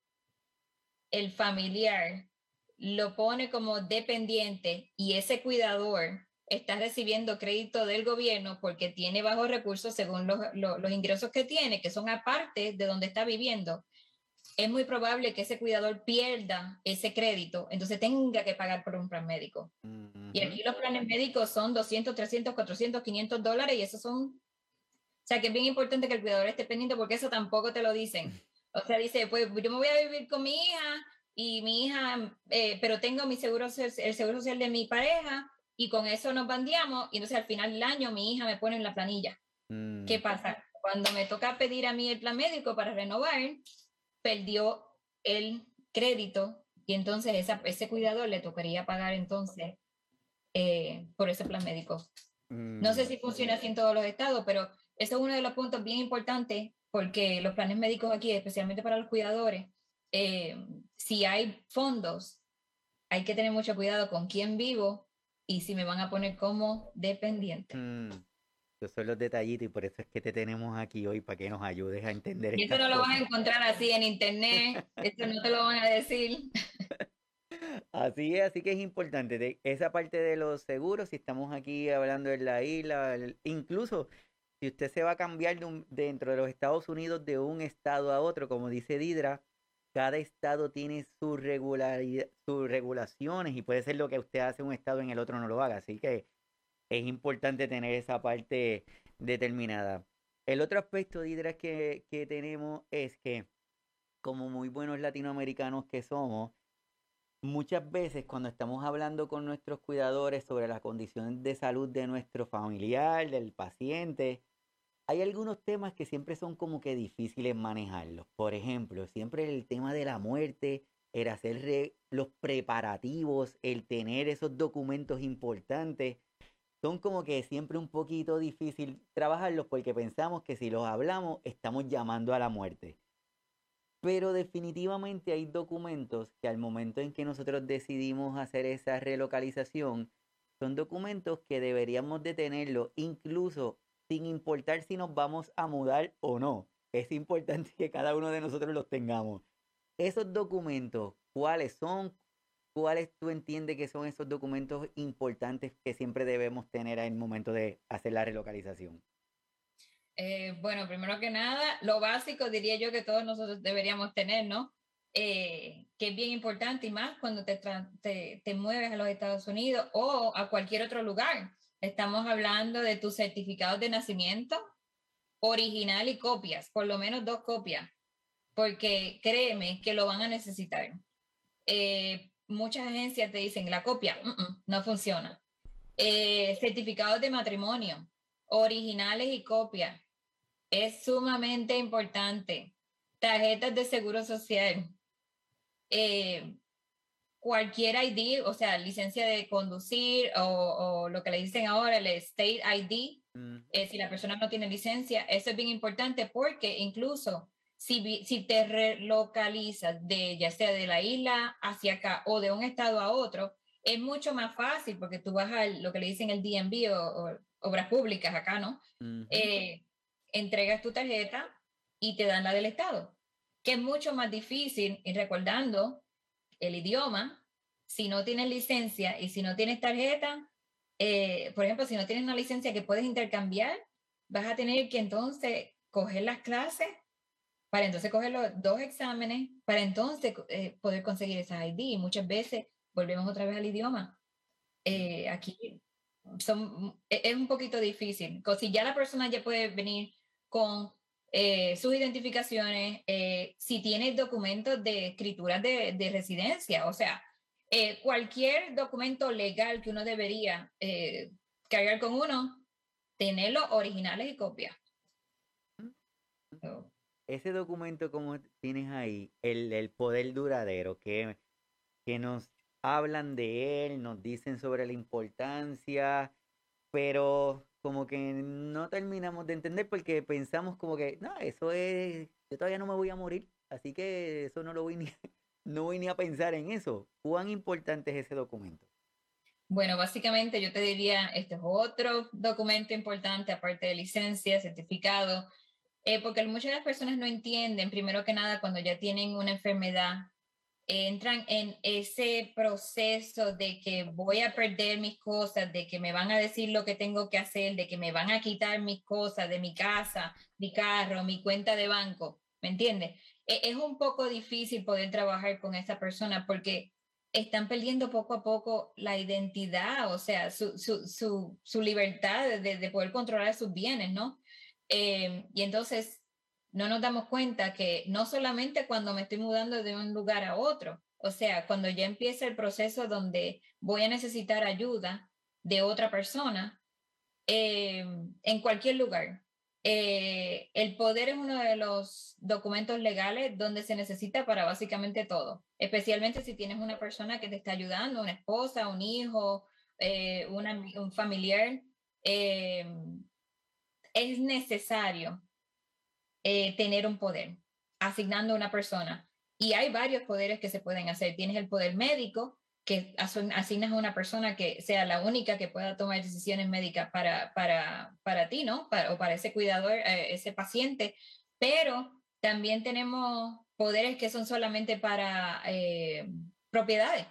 el familiar lo pone como dependiente y ese cuidador está recibiendo crédito del gobierno porque tiene bajos recursos según los, los, ingresos que tiene, que son aparte de donde está viviendo, es muy probable que ese cuidador pierda ese crédito, entonces tenga que pagar por un plan médico. Y aquí los planes médicos son 200, 300, 400, 500 dólares y eso son... O sea, que es bien importante que el cuidador esté pendiente porque eso tampoco te lo dicen. O sea, dice, pues yo me voy a vivir con mi hija y mi hija, eh, pero tengo mi seguro, el seguro social de mi pareja y con eso nos bandeamos y entonces al final del año mi hija me pone en la planilla. ¿Qué pasa? Cuando me toca pedir a mí el plan médico para renovar, perdió el crédito y entonces esa, ese cuidador le tocaría pagar entonces eh, por ese plan médico. No sé si funciona así en todos los estados, pero eso es uno de los puntos bien importantes porque los planes médicos aquí, especialmente para los cuidadores, eh, si hay fondos, hay que tener mucho cuidado con quién vivo y si me van a poner como dependiente. Mm. Esos son los detallitos y por eso es que te tenemos aquí hoy para que nos ayudes a entender. Y eso no lo van a encontrar así en internet, esto no te lo van a decir. Así es, así que es importante de esa parte de los seguros, si estamos aquí hablando de la isla, incluso si usted se va a cambiar dentro de los Estados Unidos de un estado a otro, como dice Didra, cada estado tiene su regularidad, sus regulaciones y puede ser lo que usted hace en un estado en el otro no lo haga. Así que es importante tener esa parte determinada. El otro aspecto, Didra, que, que tenemos es que, como muy buenos latinoamericanos que somos, muchas veces cuando estamos hablando con nuestros cuidadores sobre la condición de salud de nuestro familiar, del paciente, hay algunos temas que siempre son como que difíciles manejarlos. Por ejemplo, siempre el tema de la muerte, el hacer los preparativos, el tener esos documentos importantes son como que siempre un poquito difícil trabajarlos porque pensamos que si los hablamos estamos llamando a la muerte. Pero definitivamente hay documentos que al momento en que nosotros decidimos hacer esa relocalización, son documentos que deberíamos de tenerlo incluso sin importar si nos vamos a mudar o no. Es importante que cada uno de nosotros los tengamos. Esos documentos, ¿cuáles son? ¿cuáles tú entiendes que son esos documentos importantes que siempre debemos tener en el momento de hacer la relocalización? Eh, bueno, primero que nada, lo básico diría yo que todos nosotros deberíamos tener, ¿no? Eh, que es bien importante y más cuando te, te, te, mueves a los Estados Unidos o a cualquier otro lugar. Estamos hablando de tus certificados de nacimiento, original y copias, por lo menos dos copias, porque créeme que lo van a necesitar. Eh, muchas agencias te dicen la copia, no funciona. Eh, certificados de matrimonio, originales y copias. es sumamente importante. Tarjetas de seguro social. Eh, cualquier ID, o sea, licencia de conducir o, lo que le dicen ahora, el State ID, eh, si la persona no tiene licencia, eso es bien importante porque incluso si, si te relocalizas de ya sea de la isla hacia acá o de un estado a otro, es mucho más fácil porque tú vas a lo que le dicen el DMV o, obras públicas acá, ¿no? Eh, entregas tu tarjeta y te dan la del estado, que es mucho más difícil, y recordando el idioma, si no tienes licencia y si no tienes tarjeta, eh, por ejemplo, si no tienes una licencia que puedes intercambiar, vas a tener que entonces coger las clases para entonces coger los dos exámenes, para entonces eh, poder conseguir esa ID. Y muchas veces volvemos otra vez al idioma. Eh, aquí son, es un poquito difícil. Si ya la persona ya puede venir con eh, sus identificaciones, si tiene documentos de escritura de, de residencia, o sea, cualquier documento legal que uno debería cargar con uno, tenerlo originales y copias. Ese documento como tienes ahí, el, poder duradero, que, que nos hablan de él, nos dicen sobre la importancia, pero como que no terminamos de entender porque pensamos como que, no, eso es, yo todavía no me voy a morir, así que eso no lo voy ni, no voy ni a pensar en eso. ¿Cuán importante es ese documento? Bueno, básicamente yo te diría, este es otro documento importante, aparte de licencia, certificado, eh, porque muchas de las personas no entienden, primero que nada, cuando ya tienen una enfermedad, entran en ese proceso de que voy a perder mis cosas, de que me van a decir lo que tengo que hacer, de que me van a quitar mis cosas de mi casa, mi carro, mi cuenta de banco, ¿me entiendes? E, es un poco difícil poder trabajar con esa persona porque están perdiendo poco a poco la identidad, o sea, su, su, su, su libertad de, de, poder controlar sus bienes, ¿no? Eh, y entonces no nos damos cuenta que no solamente cuando me estoy mudando de un lugar a otro, o sea, cuando ya empieza el proceso donde voy a necesitar ayuda de otra persona, eh, en cualquier lugar. Eh, el poder es uno de los documentos legales donde se necesita para básicamente todo, especialmente si tienes una persona que te está ayudando, una esposa, un hijo, un familiar es necesario eh, tener un poder asignando a una persona. Y hay varios poderes que se pueden hacer. Tienes el poder médico, que asignas a una persona que sea la única que pueda tomar decisiones médicas para, para, para ti, ¿no? o para ese cuidador, eh, ese paciente. Pero también tenemos poderes que son solamente para eh, propiedades,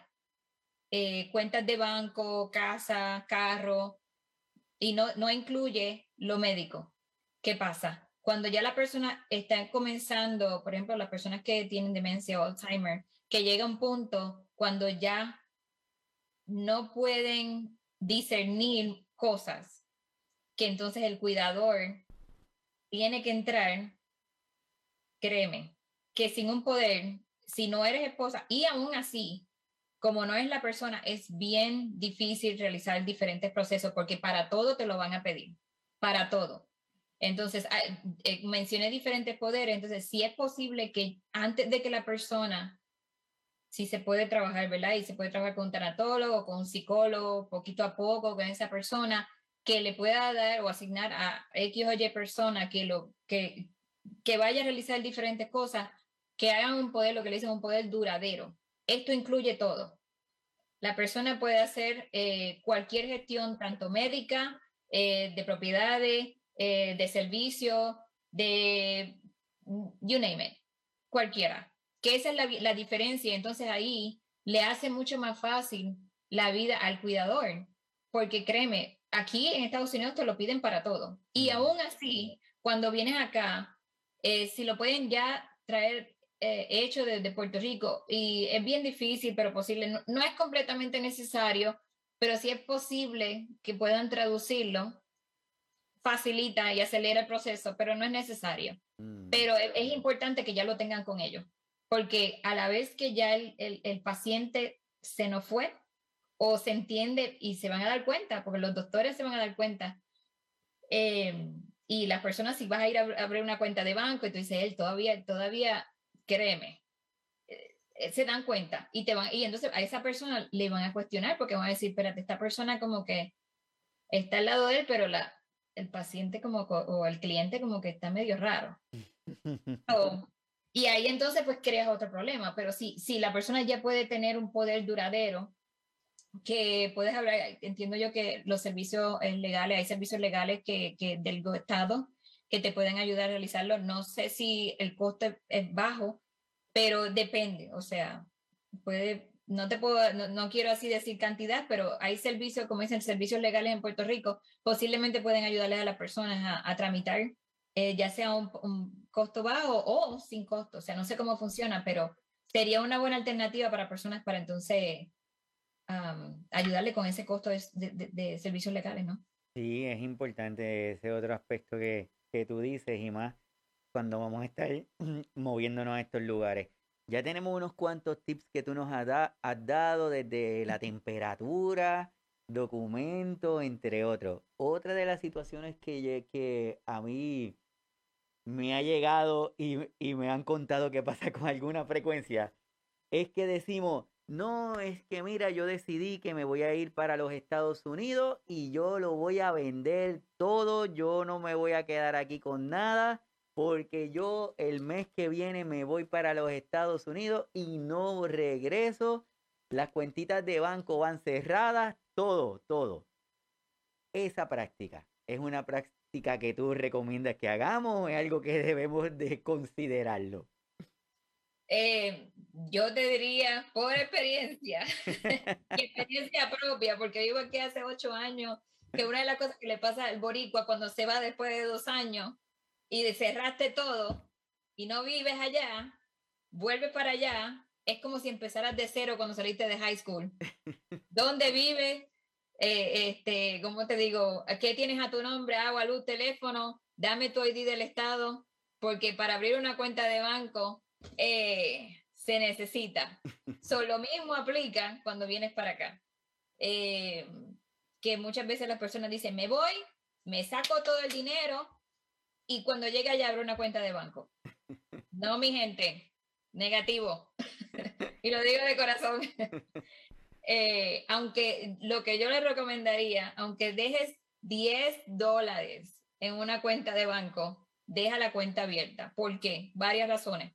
cuentas de banco, casa, carro, y no, no incluye lo médico. ¿Qué pasa? Cuando ya la persona está comenzando, por ejemplo, las personas que tienen demencia o Alzheimer, que llega un punto cuando ya no pueden discernir cosas, que entonces el cuidador tiene que entrar, créeme, que sin un poder, si no eres esposa, y aún así, como no es la persona, es bien difícil realizar diferentes procesos porque para todo te lo van a pedir, para todo. Entonces, ah, eh, mencioné diferentes poderes, entonces si es posible que antes de que la persona, si se puede trabajar, ¿verdad? Y se puede trabajar con un tanatólogo, con un psicólogo, poquito a poco, con esa persona, que le pueda dar o asignar a X o Y persona que, lo, que, que vaya a realizar diferentes cosas, que hagan un poder, lo que le dicen un poder duradero, esto incluye todo. La persona puede hacer eh, cualquier gestión, tanto médica, eh, de propiedades, eh, de servicio, de you name it, cualquiera. Que esa es la, la diferencia. Entonces ahí le hace mucho más fácil la vida al cuidador, porque créeme, aquí en Estados Unidos te lo piden para todo. Y aún así, cuando vienes acá, si lo pueden ya traer eh, hecho desde Puerto Rico y es bien difícil, pero posible. No, es completamente necesario, pero si es posible que puedan traducirlo, facilita y acelera el proceso, pero no es necesario. Mm. Pero es, importante que ya lo tengan con ellos, porque a la vez que ya el, el, paciente se nos fue o se entiende y se van a dar cuenta, porque los doctores se van a dar cuenta, eh, y las personas si vas a ir a abrir una cuenta de banco y tú dices, él todavía, todavía, créeme, eh, se dan cuenta y te van, y entonces a esa persona le van a cuestionar porque van a decir, espérate, esta persona como que está al lado de él, pero la, el paciente como, o el cliente como que está medio raro. y ahí entonces pues creas otro problema, pero si, si la persona ya puede tener un poder duradero, que puedes hablar, entiendo yo que los servicios eh, legales, hay servicios legales que, que del Estado que te pueden ayudar a realizarlo. No sé si el coste es bajo, pero depende, o sea, puede, no te puedo, no, quiero así decir cantidad, pero hay servicios, como dicen, servicios legales en Puerto Rico, posiblemente pueden ayudarle a las personas a, tramitar, eh, ya sea un, costo bajo o sin costo, o sea, no sé cómo funciona, pero sería una buena alternativa para personas para entonces ayudarle con ese costo de, de, servicios legales, ¿no? Sí, es importante ese otro aspecto que, que tú dices y más cuando vamos a estar moviéndonos a estos lugares. Ya tenemos unos cuantos tips que tú nos has, dado desde la temperatura, documentos, entre otros. Otra de las situaciones que, que a mí me ha llegado y, y me han contado que pasa con alguna frecuencia es que decimos, no, es que mira, yo decidí que me voy a ir para los Estados Unidos y yo lo voy a vender todo, yo no me voy a quedar aquí con nada porque yo el mes que viene me voy para los Estados Unidos y no regreso. Las cuentitas de banco van cerradas, todo, todo. Esa práctica es una práctica que tú recomiendas que hagamos es algo que debemos de considerarlo. Eh, yo te diría, por experiencia, experiencia propia, porque vivo aquí hace ocho años, que una de las cosas que le pasa al boricua cuando se va después de dos años y cerraste todo y no vives allá, vuelves para allá, es como si empezaras de cero cuando saliste de high school. ¿Dónde vives? Eh, este, ¿Cómo te digo? ¿Qué tienes a tu nombre? Agua, luz, teléfono. Dame tu ID del Estado, porque para abrir una cuenta de banco eh, se necesita. So, lo mismo aplica cuando vienes para acá. Eh, que muchas veces las personas dicen, me voy, me saco todo el dinero, y cuando llegue allá abro una cuenta de banco. No, mi gente, negativo. y lo digo de corazón. Eh, aunque lo que yo le recomendaría, aunque dejes 10 dólares en una cuenta de banco, deja la cuenta abierta. ¿Por qué? Varias razones.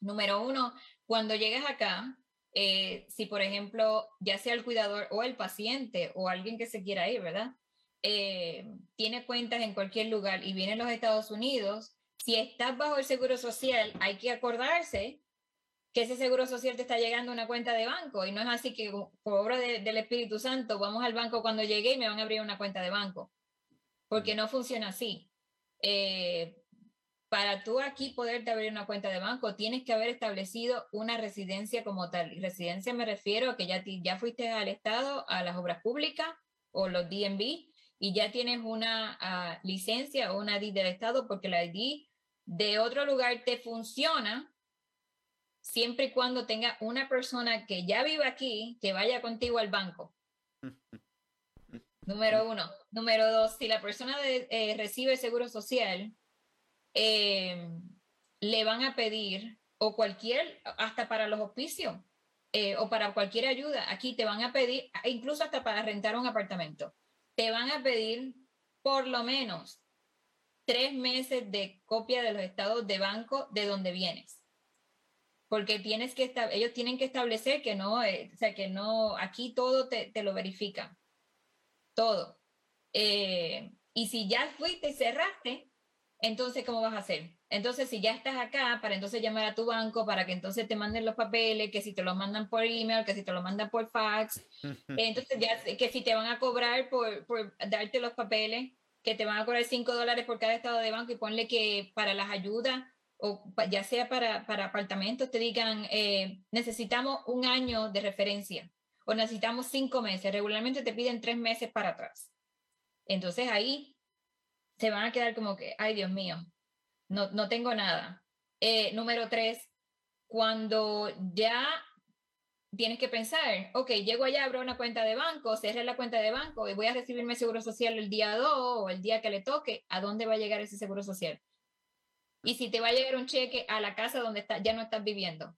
Número uno, cuando llegues acá, eh, si por ejemplo, ya sea el cuidador o el paciente o alguien que se quiera ir, ¿verdad? Eh, tiene cuentas en cualquier lugar y viene a los Estados Unidos, si estás bajo el seguro social, hay que acordarse que ese seguro social te está llegando a una cuenta de banco y no es así que por obra del Espíritu Santo vamos al banco cuando llegue y me van a abrir una cuenta de banco, porque no funciona así. Eh, para tú aquí poderte abrir una cuenta de banco, tienes que haber establecido una residencia como tal. Y residencia me refiero a que ya, ya fuiste al Estado, a las obras públicas o los DNB y ya tienes una ah, licencia o una ID del Estado porque la ID de otro lugar te funciona siempre y cuando tenga una persona que ya vive aquí que vaya contigo al banco. Número uno. Número dos, si la persona eh, recibe seguro social, eh, le van a pedir, o cualquier, hasta para los hospicios, eh, o para cualquier ayuda, aquí te van a pedir, incluso hasta para rentar un apartamento te van a pedir por lo menos tres meses de copia de los estados de banco de donde vienes. Porque tienes que ellos tienen que establecer que no, eh, o sea, que no, aquí todo te, lo verifican. Todo. Eh, y si ya fuiste y cerraste, entonces, ¿cómo vas a hacer? Entonces, si ya estás acá, para entonces llamar a tu banco para que entonces te manden los papeles, que si te los mandan por email, que si te los mandan por fax, entonces ya que si te van a cobrar por, por darte los papeles, que te van a cobrar 5 dólares por cada estado de banco y ponle que para las ayudas o ya sea para, para apartamentos te digan eh, necesitamos un año de referencia o necesitamos cinco meses, regularmente te piden tres meses para atrás. Entonces ahí se van a quedar como que, ay Dios mío, no, no tengo nada. Eh, número tres, cuando ya tienes que pensar, ok, llego allá, abro una cuenta de banco, cerré la cuenta de banco y voy a recibirme seguro social el día 2 o el día que le toque, ¿a dónde va a llegar ese seguro social? Y si te va a llegar un cheque a la casa donde está, ya no estás viviendo.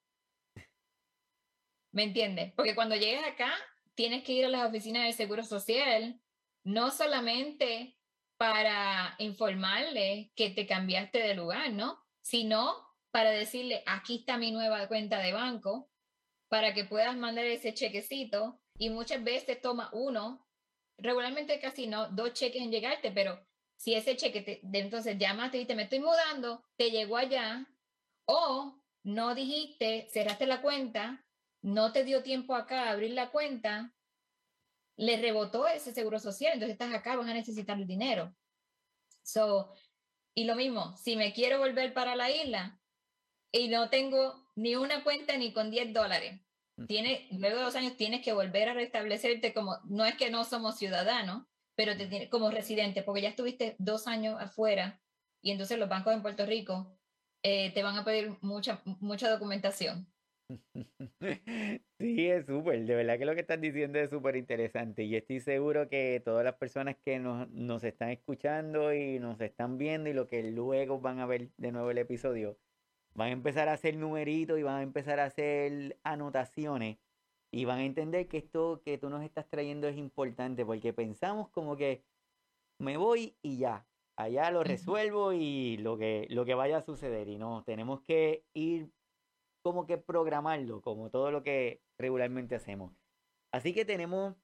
¿Me entiendes? Porque cuando llegues acá, tienes que ir a las oficinas del Seguro Social, no solamente para informarle que te cambiaste de lugar, ¿no? Sino para decirle, aquí está mi nueva cuenta de banco, para que puedas mandar ese chequecito. Y muchas veces toma uno, regularmente casi no, dos cheques en llegarte, pero si ese cheque, te, entonces llamaste y te me estoy mudando, te llegó allá, o no dijiste, cerraste la cuenta, no te dio tiempo acá a abrir la cuenta, le rebotó ese seguro social, entonces estás acá, vas a necesitar el dinero. So, y lo mismo, si me quiero volver para la isla y no tengo ni una cuenta ni con 10 dólares, tiene, luego de dos años tienes que volver a restablecerte como, no es que no somos ciudadanos, pero te tiene, como residente, porque ya estuviste dos años afuera y entonces los bancos en Puerto Rico eh, te van a pedir mucha, mucha documentación. Sí, es súper, de verdad que lo que estás diciendo es súper interesante. Y estoy seguro que todas las personas que nos, nos están escuchando y nos están viendo y lo que luego van a ver de nuevo el episodio, van a empezar a hacer numeritos y van a empezar a hacer anotaciones y van a entender que esto que tú nos estás trayendo es importante porque pensamos como que me voy y ya, allá lo resuelvo y lo que, lo que vaya a suceder y no, tenemos que ir como que programarlo, como todo lo que regularmente hacemos. Así que tenemos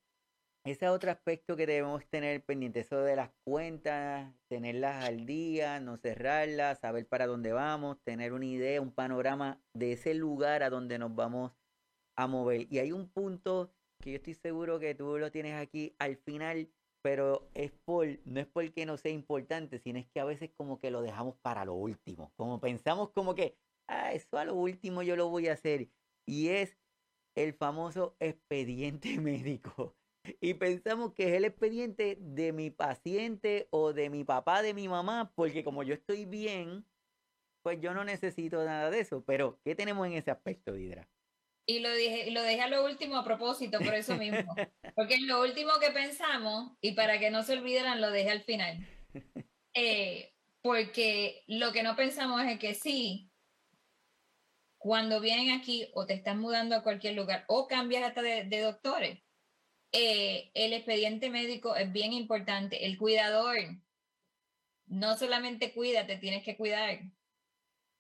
ese otro aspecto que debemos tener pendiente, eso de las cuentas, tenerlas al día, no cerrarlas, saber para dónde vamos, tener una idea, un panorama de ese lugar a donde nos vamos a mover. Y hay un punto que yo estoy seguro que tú lo tienes aquí al final, pero es por, no es porque no sea importante, sino es que a veces como que lo dejamos para lo último, como pensamos como que, ah, eso a lo último yo lo voy a hacer. Y es el famoso expediente médico. Y pensamos que es el expediente de mi paciente o de mi papá, de mi mamá, porque como yo estoy bien, pues yo no necesito nada de eso. Pero, ¿qué tenemos en ese aspecto, Hidra? Y lo, dije, lo dejé a lo último a propósito, por eso mismo. Porque es lo último que pensamos, y para que no se olvidaran, lo dejé al final. Eh, porque lo que no pensamos es que sí, cuando vienen aquí o te estás mudando a cualquier lugar o cambias hasta de, doctores, eh, el expediente médico es bien importante. El cuidador no solamente cuida, te tienes que cuidar.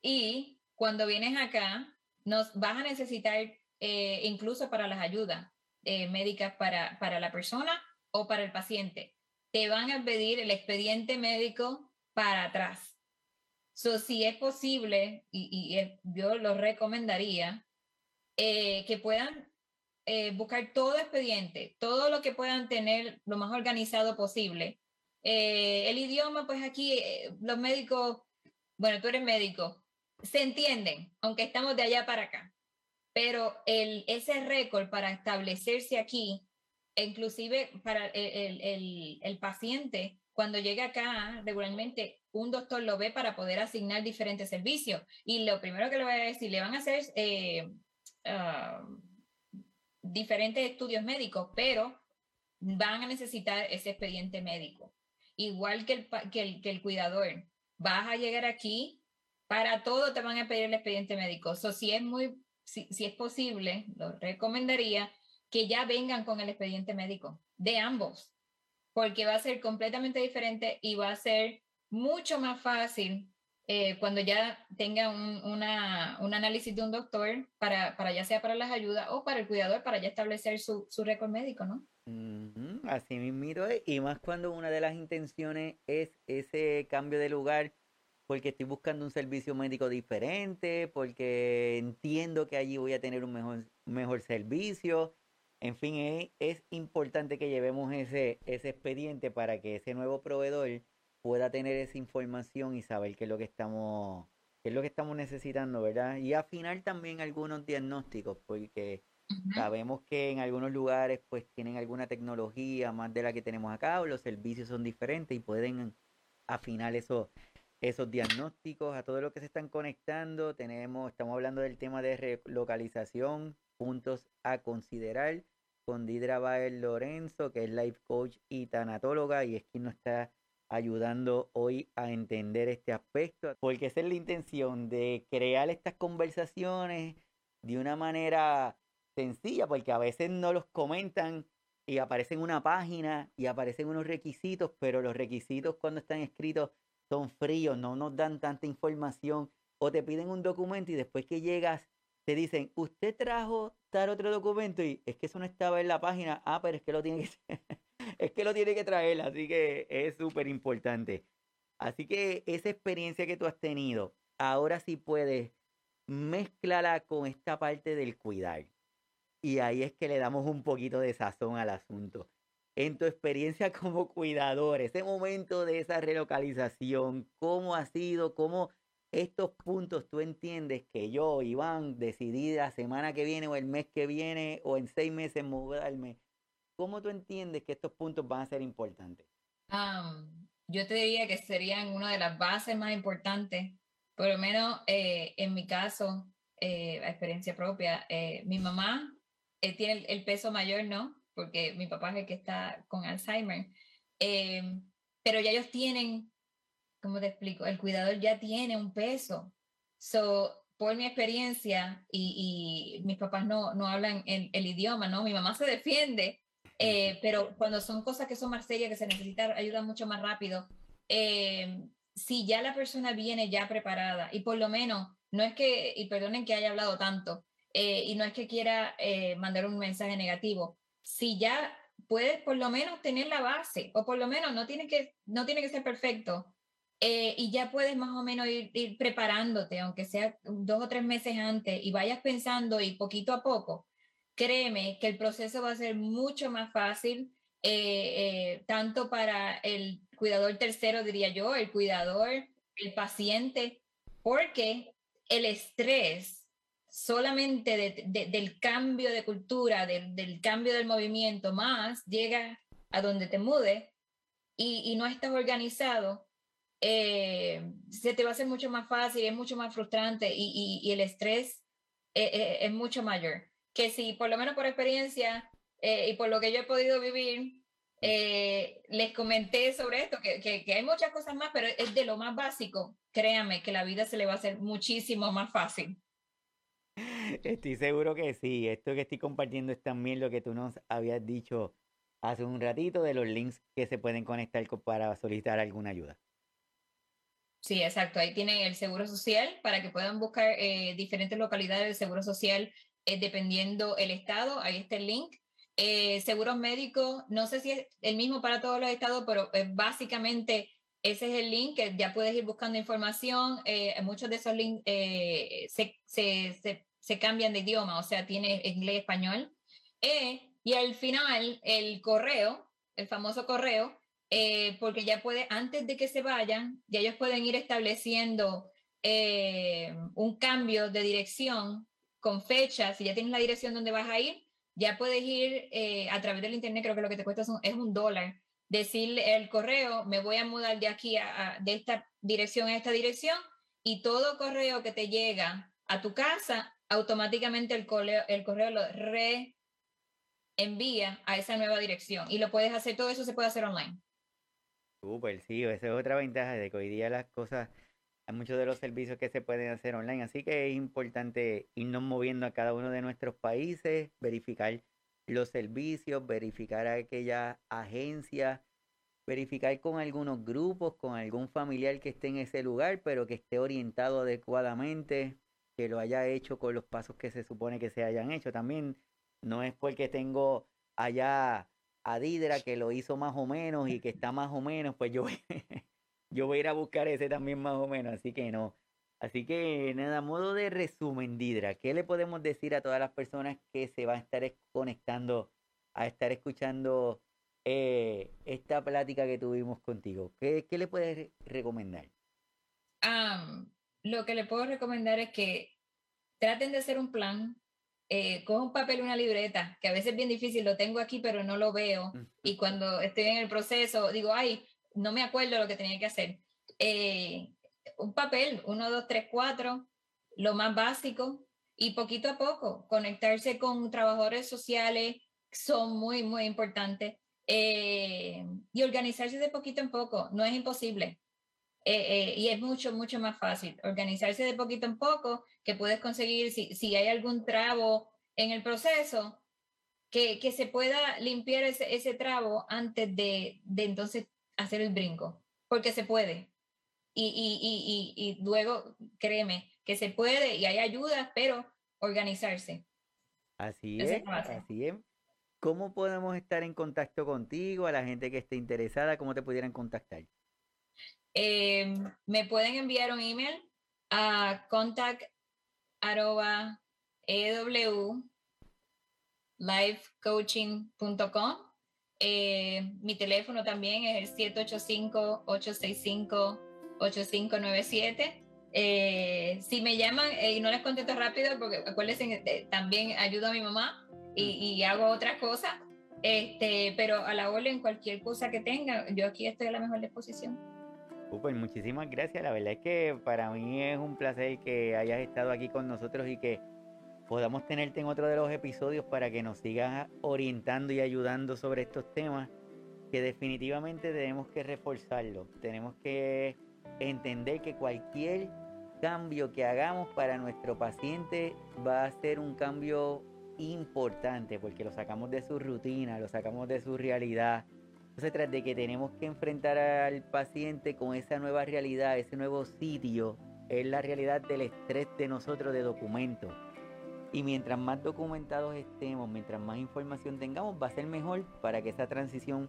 Y cuando vienes acá, nos vas a necesitar eh, incluso para las ayudas eh, médicas para, para la persona o para el paciente. Te van a pedir el expediente médico para atrás. So, si es posible, y, yo lo recomendaría, eh, que puedan eh, buscar todo expediente, todo lo que puedan tener lo más organizado posible. Eh, el idioma, pues aquí los médicos, bueno, tú eres médico, se entienden, aunque estamos de allá para acá, pero el, ese récord para establecerse aquí, inclusive para el, el, el paciente, cuando llega acá regularmente, un doctor lo ve para poder asignar diferentes servicios. Y lo primero que le voy a decir, le van a hacer eh, ah, diferentes estudios médicos, pero van a necesitar ese expediente médico. Igual que el, que el, que el cuidador. Vas a llegar aquí, para todo te van a pedir el expediente médico. So, si es muy, si, si es posible, lo recomendaría que ya vengan con el expediente médico de ambos porque va a ser completamente diferente y va a ser mucho más fácil eh, cuando ya tenga un, una, un, análisis de un doctor, para, para, ya sea para las ayudas o para el cuidador, para ya establecer su, su récord médico, ¿no? Así mismo, y más cuando una de las intenciones es ese cambio de lugar, porque estoy buscando un servicio médico diferente, porque entiendo que allí voy a tener un mejor, mejor servicio, en fin, es, importante que llevemos ese, ese expediente para que ese nuevo proveedor pueda tener esa información y saber qué es lo que estamos, qué es lo que estamos necesitando, ¿verdad? Y afinar también algunos diagnósticos, porque sabemos que en algunos lugares pues tienen alguna tecnología más de la que tenemos acá, o los servicios son diferentes y pueden afinar esos, esos diagnósticos a todo lo que se están conectando. Tenemos, estamos hablando del tema de relocalización puntos a considerar con Didra Bael Lorenzo, que es life coach y tanatóloga, y es quien nos está ayudando hoy a entender este aspecto, porque esa es la intención de crear estas conversaciones de una manera sencilla, porque a veces no los comentan y aparecen una página y aparecen unos requisitos, pero los requisitos cuando están escritos son fríos, no nos dan tanta información o te piden un documento y después que llegas te dicen, usted trajo tal otro documento y es que eso no estaba en la página, ah, pero es que lo tiene que, es que, lo tiene que traer, así que es súper importante. Así que esa experiencia que tú has tenido, ahora sí puedes mezclarla con esta parte del cuidar. Y ahí es que le damos un poquito de sazón al asunto. En tu experiencia como cuidador, ese momento de esa relocalización, ¿cómo ha sido? ¿Cómo estos puntos tú entiendes que yo, Iván, decidí la semana que viene o el mes que viene o en seis meses mudarme, ¿cómo tú entiendes que estos puntos van a ser importantes? yo te diría que serían una de las bases más importantes, por lo menos eh, en mi caso, eh, a experiencia propia, eh, mi mamá tiene el, peso mayor, ¿no? Porque mi papá es el que está con Alzheimer, pero ya ellos tienen ¿cómo te explico? El cuidador ya tiene un peso. So, por mi experiencia, y, mis papás no, no hablan el, el, idioma, ¿no? Mi mamá se defiende, eh, pero cuando son cosas que son más serias, que se necesita ayuda mucho más rápido, eh, si ya la persona viene ya preparada, y por lo menos, no es que, y perdonen que haya hablado tanto, eh, y no es que quiera mandar un mensaje negativo, si ya puedes por lo menos tener la base, o por lo menos no tiene que, no tiene que ser perfecto, eh, y ya puedes más o menos ir, preparándote, aunque sea dos o tres meses antes, y vayas pensando y poquito a poco, créeme que el proceso va a ser mucho más fácil, eh, eh, tanto para el cuidador tercero, diría yo, el cuidador, el paciente, porque el estrés solamente del cambio de cultura, del cambio del movimiento, más llega a donde te mude y, y no estás organizado, eh, se te va a hacer mucho más fácil, es mucho más frustrante y, y, el estrés eh, eh, es mucho mayor. Que si, por lo menos por experiencia y por lo que yo he podido vivir, les comenté sobre esto, que, que, que, hay muchas cosas más, pero es de lo más básico. Créanme que la vida se le va a hacer muchísimo más fácil. Estoy seguro que sí. Esto que estoy compartiendo es también lo que tú nos habías dicho hace un ratito de los links que se pueden conectar para solicitar alguna ayuda. Sí, exacto. Ahí tienen el Seguro Social para que puedan buscar eh, diferentes localidades del Seguro Social eh, dependiendo el estado. Ahí está el link. Eh, seguros médicos, no sé si es el mismo para todos los estados, pero básicamente ese es el link que ya puedes ir buscando información. muchos de esos links se, se, se, cambian de idioma, o sea, tiene inglés, español. y al final, el correo, el famoso correo, eh, porque ya puede, antes de que se vayan, ya ellos pueden ir estableciendo eh, un cambio de dirección con fechas, si ya tienes la dirección donde vas a ir, ya puedes ir eh, a través del internet, creo que lo que te cuesta es un dólar, decirle el correo, me voy a mudar de aquí, a, de esta dirección a esta dirección, y todo correo que te llega a tu casa, automáticamente el correo, el correo lo reenvía a esa nueva dirección. Y lo puedes hacer, todo eso se puede hacer online. Súper, sí, esa es otra ventaja de que hoy día las cosas, hay muchos de los servicios que se pueden hacer online, así que es importante irnos moviendo a cada uno de nuestros países, verificar los servicios, verificar a aquella agencia, verificar con algunos grupos, con algún familiar que esté en ese lugar, pero que esté orientado adecuadamente, que lo haya hecho con los pasos que se supone que se hayan hecho. También no es porque tengo allá a Didra que lo hizo más o menos y que está más o menos, pues yo, yo voy a ir a buscar ese también más o menos, así que no. Así que nada, modo de resumen, Didra, ¿qué le podemos decir a todas las personas que se van a estar conectando, a estar escuchando eh, esta plática que tuvimos contigo? ¿Qué, qué le puedes recomendar? lo que le puedo recomendar es que traten de hacer un plan eh, cojo un papel, una libreta, que a veces es bien difícil, lo tengo aquí, pero no lo veo. Y cuando estoy en el proceso, digo, ay, no me acuerdo lo que tenía que hacer. Eh, un papel, uno, dos, tres, cuatro, lo más básico. y poquito a poco conectarse con trabajadores sociales son muy, muy importantes eh, y organizarse de poquito en poco. No es imposible. Eh, y es mucho, mucho más fácil organizarse de poquito en poco, que puedes conseguir, si, si hay algún trabo en el proceso, que, que se pueda limpiar ese, ese trabo antes de, de, entonces hacer el brinco, porque se puede. Y, y, y, y, luego, créeme, que se puede y hay ayuda, pero organizarse. Así es, así es. ¿Cómo podemos estar en contacto contigo, a la gente que esté interesada, cómo te pudieran contactar? Eh, me pueden enviar un email a contact lifecoaching.com. Eh, mi teléfono también es el 785-865-8597. Eh, si me llaman eh, y no les contesto rápido, porque acuérdense, también ayudo a mi mamá y, hago otras cosas, este, pero a la en cualquier cosa que tenga, yo aquí estoy a la mejor disposición. Pues muchísimas gracias. La verdad es que para mí es un placer que hayas estado aquí con nosotros y que podamos tenerte en otro de los episodios para que nos sigas orientando y ayudando sobre estos temas que definitivamente tenemos que reforzarlo. Tenemos que entender que cualquier cambio que hagamos para nuestro paciente va a ser un cambio importante porque lo sacamos de su rutina, lo sacamos de su realidad. Entonces, tras de que tenemos que enfrentar al paciente con esa nueva realidad, ese nuevo sitio, es la realidad del estrés de nosotros de documentos. Y mientras más documentados estemos, mientras más información tengamos, va a ser mejor para que esa transición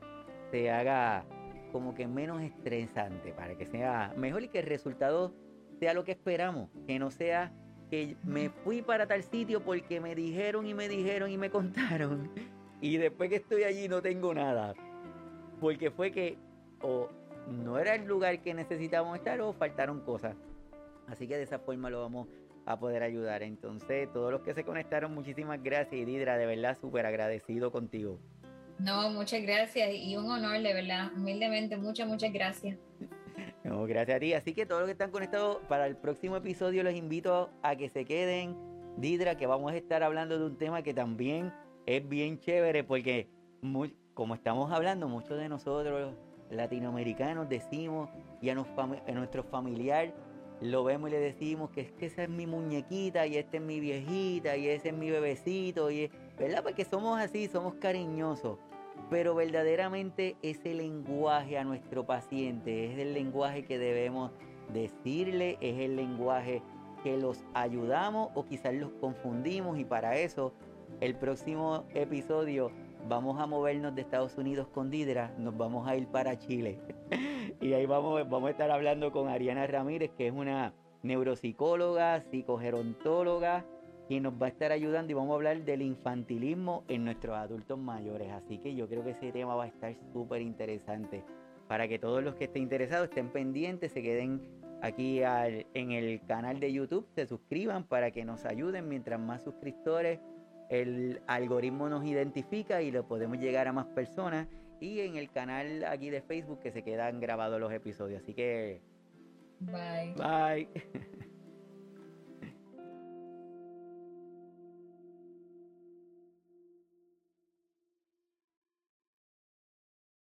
se haga como que menos estresante, para que sea mejor y que el resultado sea lo que esperamos, que no sea que me fui para tal sitio porque me dijeron y me dijeron y me contaron y después que estoy allí no tengo nada, porque fue que o no era el lugar que necesitábamos estar o faltaron cosas. Así que de esa forma lo vamos a poder ayudar. Entonces, todos los que se conectaron, muchísimas gracias. Y Didra, de verdad, súper agradecido contigo. No, muchas gracias y un honor, de verdad, humildemente, muchas, muchas gracias. No, gracias a ti. Así que todos los que están conectados para el próximo episodio les invito a que se queden. Didra, que vamos a estar hablando de un tema que también es bien chévere porque, como estamos hablando, muchos de nosotros latinoamericanos decimos y a, a nuestro familiar lo vemos y le decimos que es que esa es mi muñequita y esta es mi viejita y ese es mi bebecito, y ¿verdad? Porque somos así, somos cariñosos. Pero verdaderamente ese lenguaje a nuestro paciente es el lenguaje que debemos decirle, es el lenguaje que los ayudamos o quizás los confundimos y para eso el próximo episodio vamos a movernos de Estados Unidos con Didra, nos vamos a ir para Chile. y ahí vamos, vamos a estar hablando con Ariana Ramírez, que es una neuropsicóloga, psicogerontóloga, quien nos va a estar ayudando y vamos a hablar del infantilismo en nuestros adultos mayores. Así que yo creo que ese tema va a estar súper interesante. Para que todos los que estén interesados estén pendientes, se queden aquí en el canal de YouTube, se suscriban para que nos ayuden mientras más suscriptores el algoritmo nos identifica y lo podemos llegar a más personas. Y en el canal aquí de Facebook que se quedan grabados los episodios. Así que... Bye. Bye.